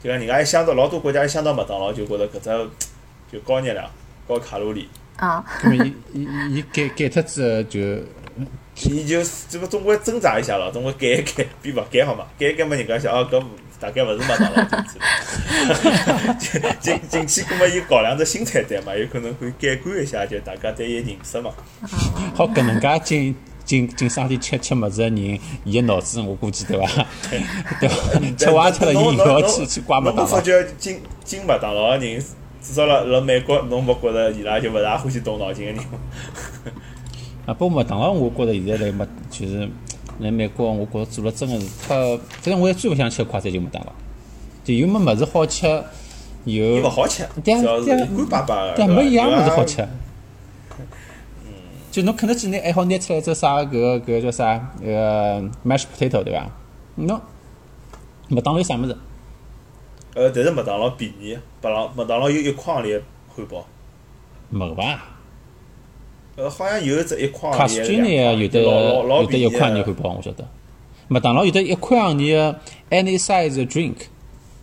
就讲人家一想到老多国家一想到麦当劳，就觉着搿只就高热量、高卡路里。啊，葛末伊伊伊改改脱之后就伊就这个总归挣扎一下咯，总归改一改，比勿改好嘛？改一改嘛，人家想哦，搿大概勿是麦当劳进去了。进进去，葛末伊搞两只新菜单嘛，有可能会改观一下，就大家对伊认识嘛。好搿能介进进进商店吃吃么子个人，伊个脑子我估计对伐？对伐？吃坏脱了，伊又要去去刮麦当劳。侬发觉进进麦当劳个人，至少辣辣美国，侬勿觉着伊拉就勿大欢喜动脑筋个人吗？啊，不过麦当劳，我觉着现在来麦就是来美国，我觉着做了真个是太，反正我也最勿想吃快餐就麦当劳，就又没么子好吃，伊又勿好吃，主对啊对啊干巴巴个。对啊，没一样物事好。吃。嗯就侬肯德基，你还好拿出来只啥搿个搿个叫啥呃 mash potato 对伐？侬麦当劳有啥物事？呃，但是麦当劳便宜，麦当麦当劳有一筐里汉堡。没伐？呃，好像有一只一筐里卡士君呢有的老老老有的一块牛汉堡，我晓得。麦当劳有的一块洋钿个 any size drink，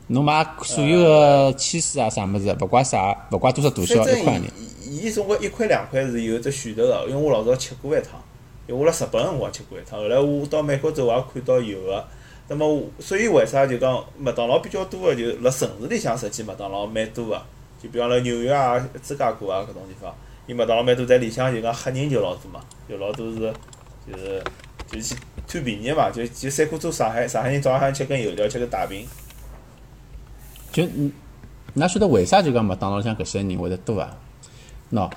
侬买所有个汽水啊啥物事，勿怪啥，勿怪多少大小，一块洋钿。伊伊总归一块两块是有只选择个，因为我老早吃过一趟，因为我辣日本辰光吃过一趟，后来我到美国之后也看到有个。那么我，所以为啥就讲麦当劳比较多个，就辣城市里向实际麦当劳蛮多个，就比方辣纽约啊、芝加哥啊搿种地方，伊麦当劳蛮多，在里向就讲黑人就老多嘛，就老多是就是就去贪便宜嘛，就就三块做上海上海人早浪向吃根油条，吃个大饼。就嗯，㑚晓得为啥就讲麦当劳里向搿些人会得多啊？喏，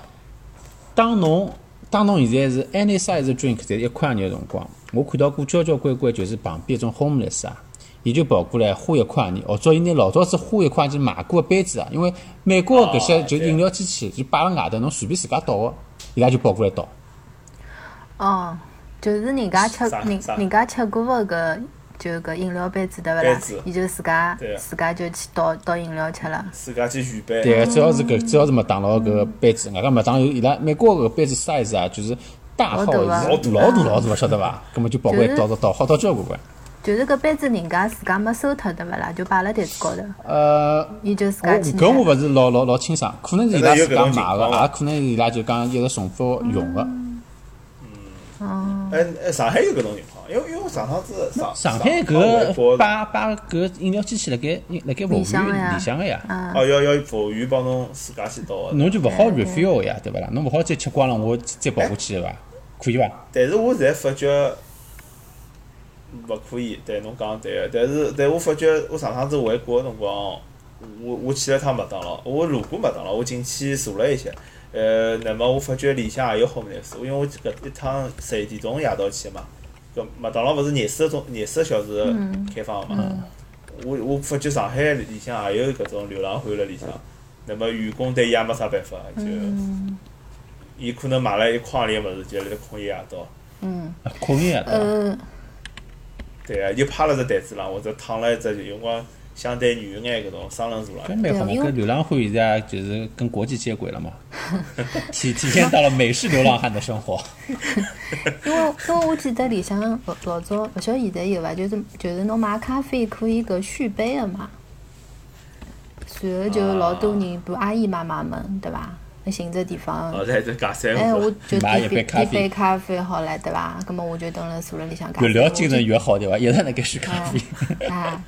当侬当侬现在是 any size drink 侪一块洋钿个辰光，我看到过交交关关就是旁边一种 homeless 啊，伊就跑过来花一块洋钿，或者伊拿老早子花一块洋钿买过个杯子啊，因为美国个搿些就饮料机器就摆辣外头，侬随便自家倒个，伊拉就跑过来倒。哦，就是人家吃人人家吃过个搿就搿饮料杯子对勿啦杯子？伊就自家自家就去倒倒饮料吃了。自家去预备。对，主要是搿主要是麦当劳搿个杯子，外加麦当劳有伊拉美国搿个杯子 size 啊，就是大号老大啊老大老大晓得伐？<laughs> 葛末就跑过来倒倒倒好倒交关关。就是搿杯子人家自家没收脱对勿啦？就摆辣台子高头，呃，伊就自我家去搿我拿。勿是老老老清爽，可能是伊拉自家买个，也可能是伊拉就讲一直重复用个。哎哎，上海有搿种情况，因为因为我上趟子上上海外搿国摆摆搿饮料机器辣盖辣盖服务员里向个呀，嗯，哦要要服务员帮侬自家去倒个。侬就勿好 refill 个呀，对勿啦？侬勿好再吃光了，我再跑过去对伐？可以伐？但是我现在发觉勿可以，对侬讲对个。但是但我发觉我上趟子回国个辰光，我我去了趟麦当劳，我路过麦当劳，我进去坐了一歇。呃，那么我发觉里向也有 homeless，因为我搿一趟十一点钟夜到去个嘛，搿麦当劳勿是廿四个钟廿四个小时开放个嘛。我我发觉上海里向也有搿种流浪汉辣里向，那么员工对伊也没啥办法，就伊可能买了一筐里个物事，就辣盖空一夜到。嗯困一夜对伐？呃，对啊，就趴辣只台子浪，或者躺辣一只有辰光相对软眼搿种双人座浪向。搿蛮好嘛，对因为搿流浪汉现在就是跟国际接轨了嘛，<laughs> 体体现到了美式流浪汉的生活。<laughs> <laughs> 因为因为我记得里向老老早，勿晓得现在有伐？就是就是侬买咖啡可以搿续杯个嘛。随后就老多人，比如阿姨妈妈们，对伐？那寻只地方，哦，在这加三哎，我，就买点杯一杯咖啡点杯咖啡好了，对伐？葛么我就蹲辣坐辣里向。越聊精神越好对伐？一直辣盖续咖啡。啊，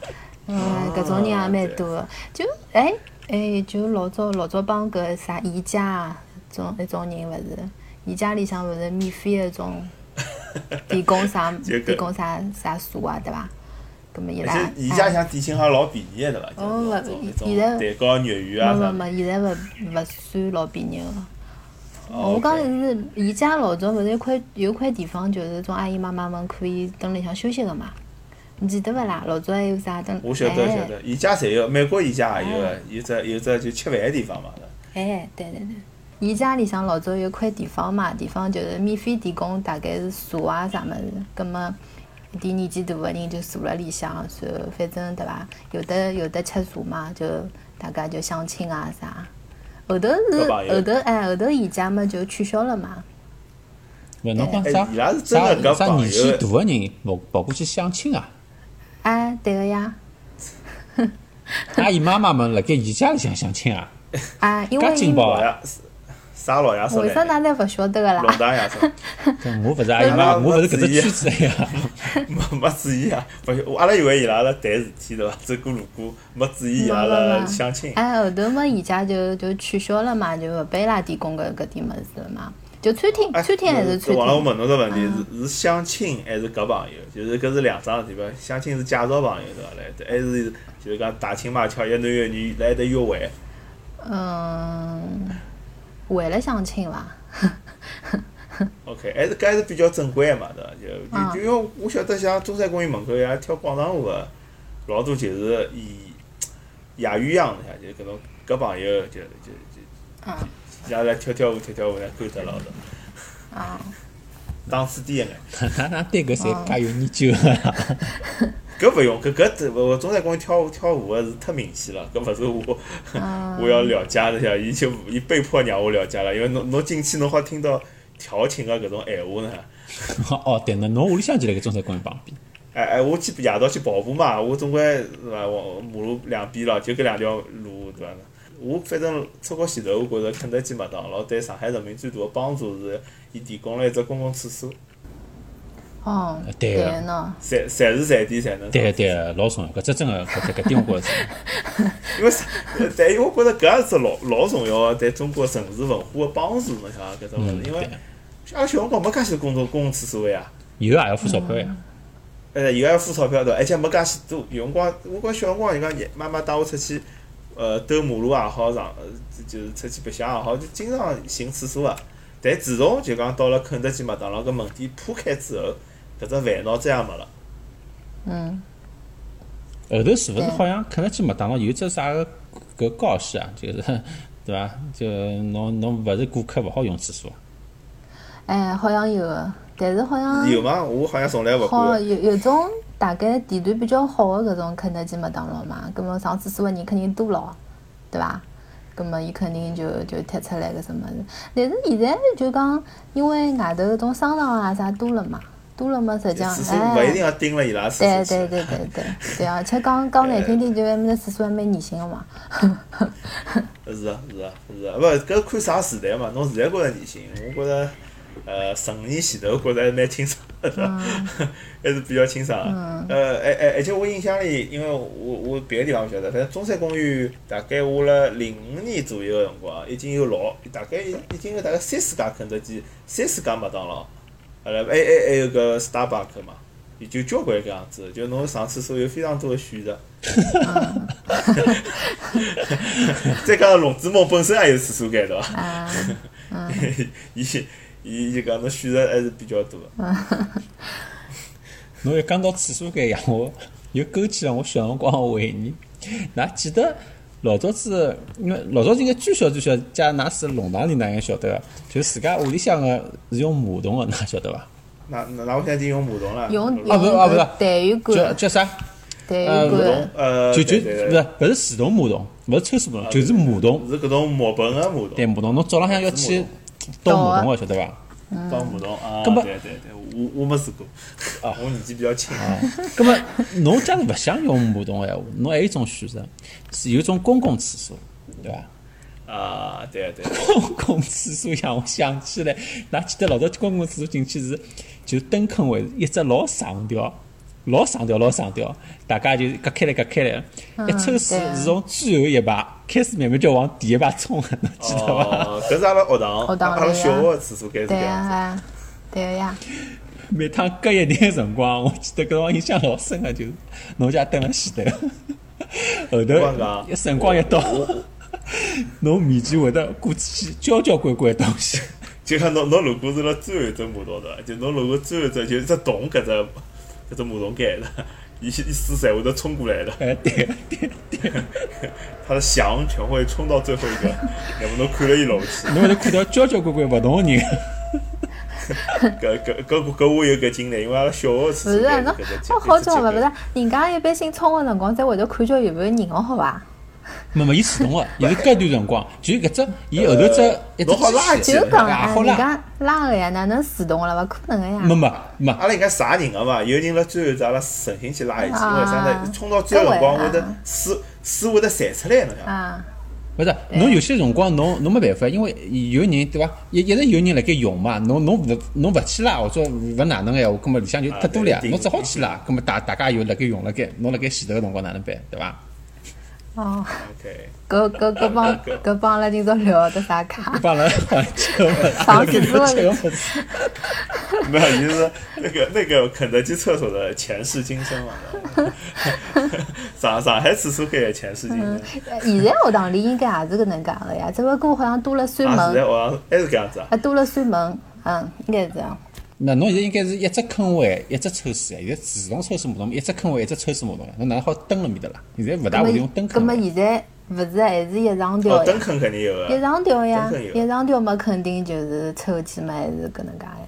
嗯，搿种人也蛮多的。就哎哎，就老早老早帮搿啥宜家啊，种一种人勿是，宜家里向勿是免费的种 <laughs> 提供啥这个提供啥啥茶啊，对伐？葛么伊拉而且宜家哎像点心好像老便宜个对伐？哦就是勿那种现在蛋糕、肉圆啊啥的。没没没，现在勿勿算老便宜个。哦我讲是宜家老早勿是有块有块地方，就是种阿姨妈妈们可以蹲里向休息个嘛？你记得勿啦？老早还有啥蹲？我晓得哎晓得，宜家侪有，美国宜家也有个，有只有只就吃饭个地方嘛。哎，对对对，伊家里向老早有块地方嘛，地方就是免费提供大概是茶啊啥物事，葛么一点年纪大个人就坐辣里向，然后反正对伐？有的有的吃茶嘛，就大家就相亲啊啥。后头是后头哎，后头宜家嘛就取消了嘛。勿侬讲哎啥啥啥年纪大个人跑跑过去相亲啊？哎，对个呀，<laughs> 阿姨妈妈们辣盖宜家里向相亲啊？<laughs> 啊，因为介劲爆啊！老爷啥老爷说为啥来？㑚侪勿晓得个啦？老？大爷说，搿我勿是阿姨妈，我勿是搿只圈子。没没注意啊！勿是，阿拉以为伊拉辣谈事体对伐？走过路过，没注意伊拉辣相亲。哎，后头嘛，宜家就就取消了嘛，就勿拨伊拉提供搿搿点物事了嘛。就餐厅，哎，餐厅还是餐王老我。问侬个问题是是相亲还是搿朋友？就是搿是两桩事体伐？相亲是介绍朋友对伐？来，还是就是讲打情骂俏，一男一女来得约会？嗯，为了相亲伐？OK，还是搿还是比较正规个嘛，对伐？就啊就就因为我晓得像中山公园门口呀跳广场舞个，老多就是以野鸳鸯下，就搿种搿朋友就就就啊伊拉来跳跳舞跳跳舞，来勾搭老多，啊，档次低一眼。哪哪对搿侪介有研究啊？搿勿用，搿搿这勿中山公园跳舞跳舞个是太明显了，搿勿是我 <laughs> 我要了解的呀，伊就伊被迫让我了解了，因为侬侬进去侬好听到调情个搿种闲话呢。<laughs> 哦，对，那侬屋里向就辣盖中山公园旁边。哎哎，我去夜到去跑步嘛，我总归是伐？往马路两边咯，就搿两条路对伐？我反正出国前头，我觉着肯德基、麦当劳对上海人民最大的帮助是，伊提供了一只公共厕所，哦，对个对呢，随随时随地侪能。对对，老重要，搿只真个搿搿点我觉着是。<laughs> 因为啥？但我觉着搿也是老老重要个，对中国城市文化个帮助，侬想搿种物嗯事，因为对阿拉小辰光没介许多公共公共厕所个呀。以后也要付钞票呀。呃，伊个要付钞票对伐？而且没介许多。有辰光，我觉小辰光人家爷妈妈带我出去，呃，兜马路也好，上呃就是出去白相也好，就经常寻厕所个。但自从就讲到了肯德基、麦当劳搿门店铺开之后，搿只烦恼再也没了。嗯，后头是勿是好像肯德基、麦当劳有只啥个搿告示啊？就是对伐？就侬侬勿是顾客勿好用厕所啊。哎，好像有个，但是好像有吗？我好像从来勿好管。有有种大概地段比较好的搿种肯德基、麦当劳嘛，葛么上厕所的人肯定多咯，对伐？葛么伊肯定就就贴出来搿什么事。但是现在就讲，因为外头搿种商场啊啥多了嘛，多了嘛，实际上厕所勿一定哎，要盯了伊拉厕对。对对对对对，而且讲讲难听点，就埃面搭厕所还蛮恶心个嘛。是啊是啊是啊，勿搿看啥时代嘛？侬现在觉着年轻，我觉着呃十五年前头觉着还蛮清爽的，<laughs> 还是比较清爽的。呃，而而而且我印象里，因为我我别个地方勿晓得，反正中山公园大概我辣零五年左右个辰光，已经有老大概已已经有大概三四家肯德基，三四家麦当劳，阿拉还还还有个 Starbucks 嘛。也就交关搿样子，就侬上厕所有非常多的选择。<laughs> 再加上龙之梦本身也有厕所间，对伐？啊，<laughs> 伊伊就讲侬选择还是比较多的。<laughs> 侬一讲到厕所间呀，我又勾起了我小辰光的回忆。㑚记得老早子，因为老早子应该最小最小，家㑚是弄堂里㑚应该晓得个，就是自家屋里向个是用马桶个，㑚晓得伐？那那那我现在已经用马桶了。用啊不是啊不是用搿痰盂管，叫叫啥？痰呃盂管马桶，，呃，就就对对对勿是勿是自动马桶，勿是抽水马桶，就是马桶。是搿种木盆个马桶，对马桶，侬早浪向要去倒马桶个，晓得伐？当马桶啊。对对对，我我没试过，啊我年纪比较轻。那么，侬假如勿想用马桶个闲话，侬还有一种选择，是有一种公共厕所，对伐？啊，对对，公共厕所让我想起来，㑚记得老早公共厕所进去是就蹲坑位，一只老长条，老上吊老上吊，大家就隔开来隔开来，一抽水是从最后一排开始慢慢就往第一排冲的，侬记得伐？哦，搿是阿拉学堂，学堂阿拉小学厕所该是搿对样对个呀，每趟隔一定辰光，我记得搿辰光印象老深个，就是侬家蹲辣前头，<laughs> 后头一辰光一到，侬面前会得过去交交关关东西。<laughs> 就看侬侬如果是辣最后一只马桶的，就侬如果最后一只就是只洞搿只搿只马桶盖的，伊伊水侪会得冲过来的，哎，对对对，他 <laughs> 的翔全会冲到最后一个，要么侬看了伊老去。侬会得看到交交关关勿同的人。搿搿搿搿我有搿经历，因为阿拉小学勿厕是啊，侬所搿只侬好叫勿？勿是，人家一般性冲个辰光，侪会得看叫有没有人哦，好伐？<laughs> 没没，伊自动个，伊是隔段辰光，就搿只，伊后头只一只好拉机器起就讲也啊，好拉。人家拉个呀，哪能自动个啦？勿可能个呀。没没没，阿拉应该啥人个嘛？有人辣最后只阿拉诚心去拉一记，因为啥啊呢？冲到最后辰光搿会得水水会得散出来，侬想？啊，勿是，侬有些辰光侬侬没办法，因为有人对伐？一一直有人辣盖用嘛，侬侬勿侬勿去拉或者勿哪能个闲话，葛末里向就太多了侬只好去拉，葛末大大家又辣盖用辣盖，侬辣盖前头个辰光哪能办，对伐？哦，OK，搿搿搿帮搿帮阿拉今朝聊的啥卡？帮人换吃个 <laughs> 物事，上厕所吃个物事。没有，就是那个那个肯德基厕所的前世今生嘛。上上海厕所间的前世今生，现在学堂里应该也是搿能介个呀，只不过好像多了扇门，现在门，学堂还是搿样子啊。啊多了扇门，嗯，应该是这样。那侬现在应该是一只坑位一只抽水，现在自动抽水马桶，一只坑位一只抽水马桶，侬哪能好蹲辣面搭啦？现在勿大会用蹲坑了。现在勿是还是一上调哦，蹲？坑肯定有一个。上吊呀一上吊嘛，肯定就是抽气嘛，还是搿能介呀，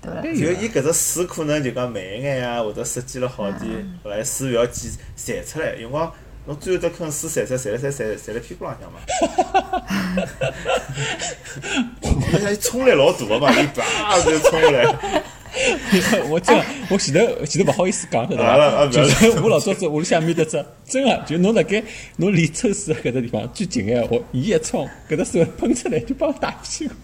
对伐？就伊搿只水可能就讲慢一眼呀，或者设计了好点，后来水勿要溅散出来。有辰光侬最后只坑水散出来，散了散散散辣屁股浪向嘛。而 <laughs> 且冲力老大个嘛，<laughs> 伊叭就冲过来。我真的，我前头前头勿好意思讲，晓得伐？就是我老早子屋里向面搭只，真个就侬辣盖侬离抽水搿只地方最近个闲话，伊一冲，搿只水喷出来就把我打屁股。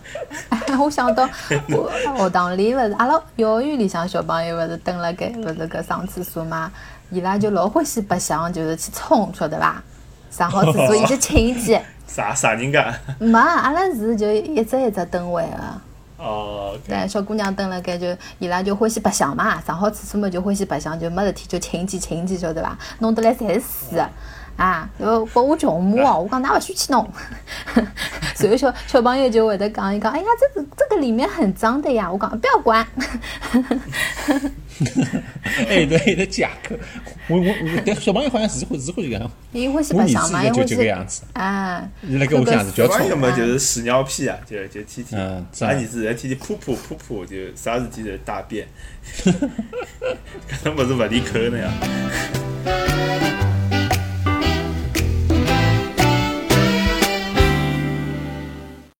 哎，<laughs> 我想到我学堂里勿是阿拉幼儿园里向小朋友勿是蹲辣盖勿是搿上厕所嘛，伊拉就老欢喜白相，就是去冲，晓得伐？上好厕所伊就请记，<laughs> 啥啥人家？没，阿拉是就一只一只蹲位个。哦对，小姑娘蹲辣盖就伊拉就欢喜白相嘛，上好厕所嘛就欢喜白相，就没事体就请记请记，晓得伐？弄得来侪是水啊！就拨我穷骂哦，我讲㑚勿许去弄。<laughs> 所以小小朋友就会得讲一讲，哎呀，这个这个里面很脏的呀！我讲不要管。<laughs> 哎，对得还有得借口，我我我，但小朋友好像是欢是欢喜搿样，伊欢喜我儿白相嘛，子就伊欢喜就搿样子，啊。伊辣盖屋里向是就要冲小朋友。嘛就是屎尿屁啊，就就天天，嗯俺儿子天天噗噗噗噗，就啥事体侪大便，搿种物事勿离口的呀。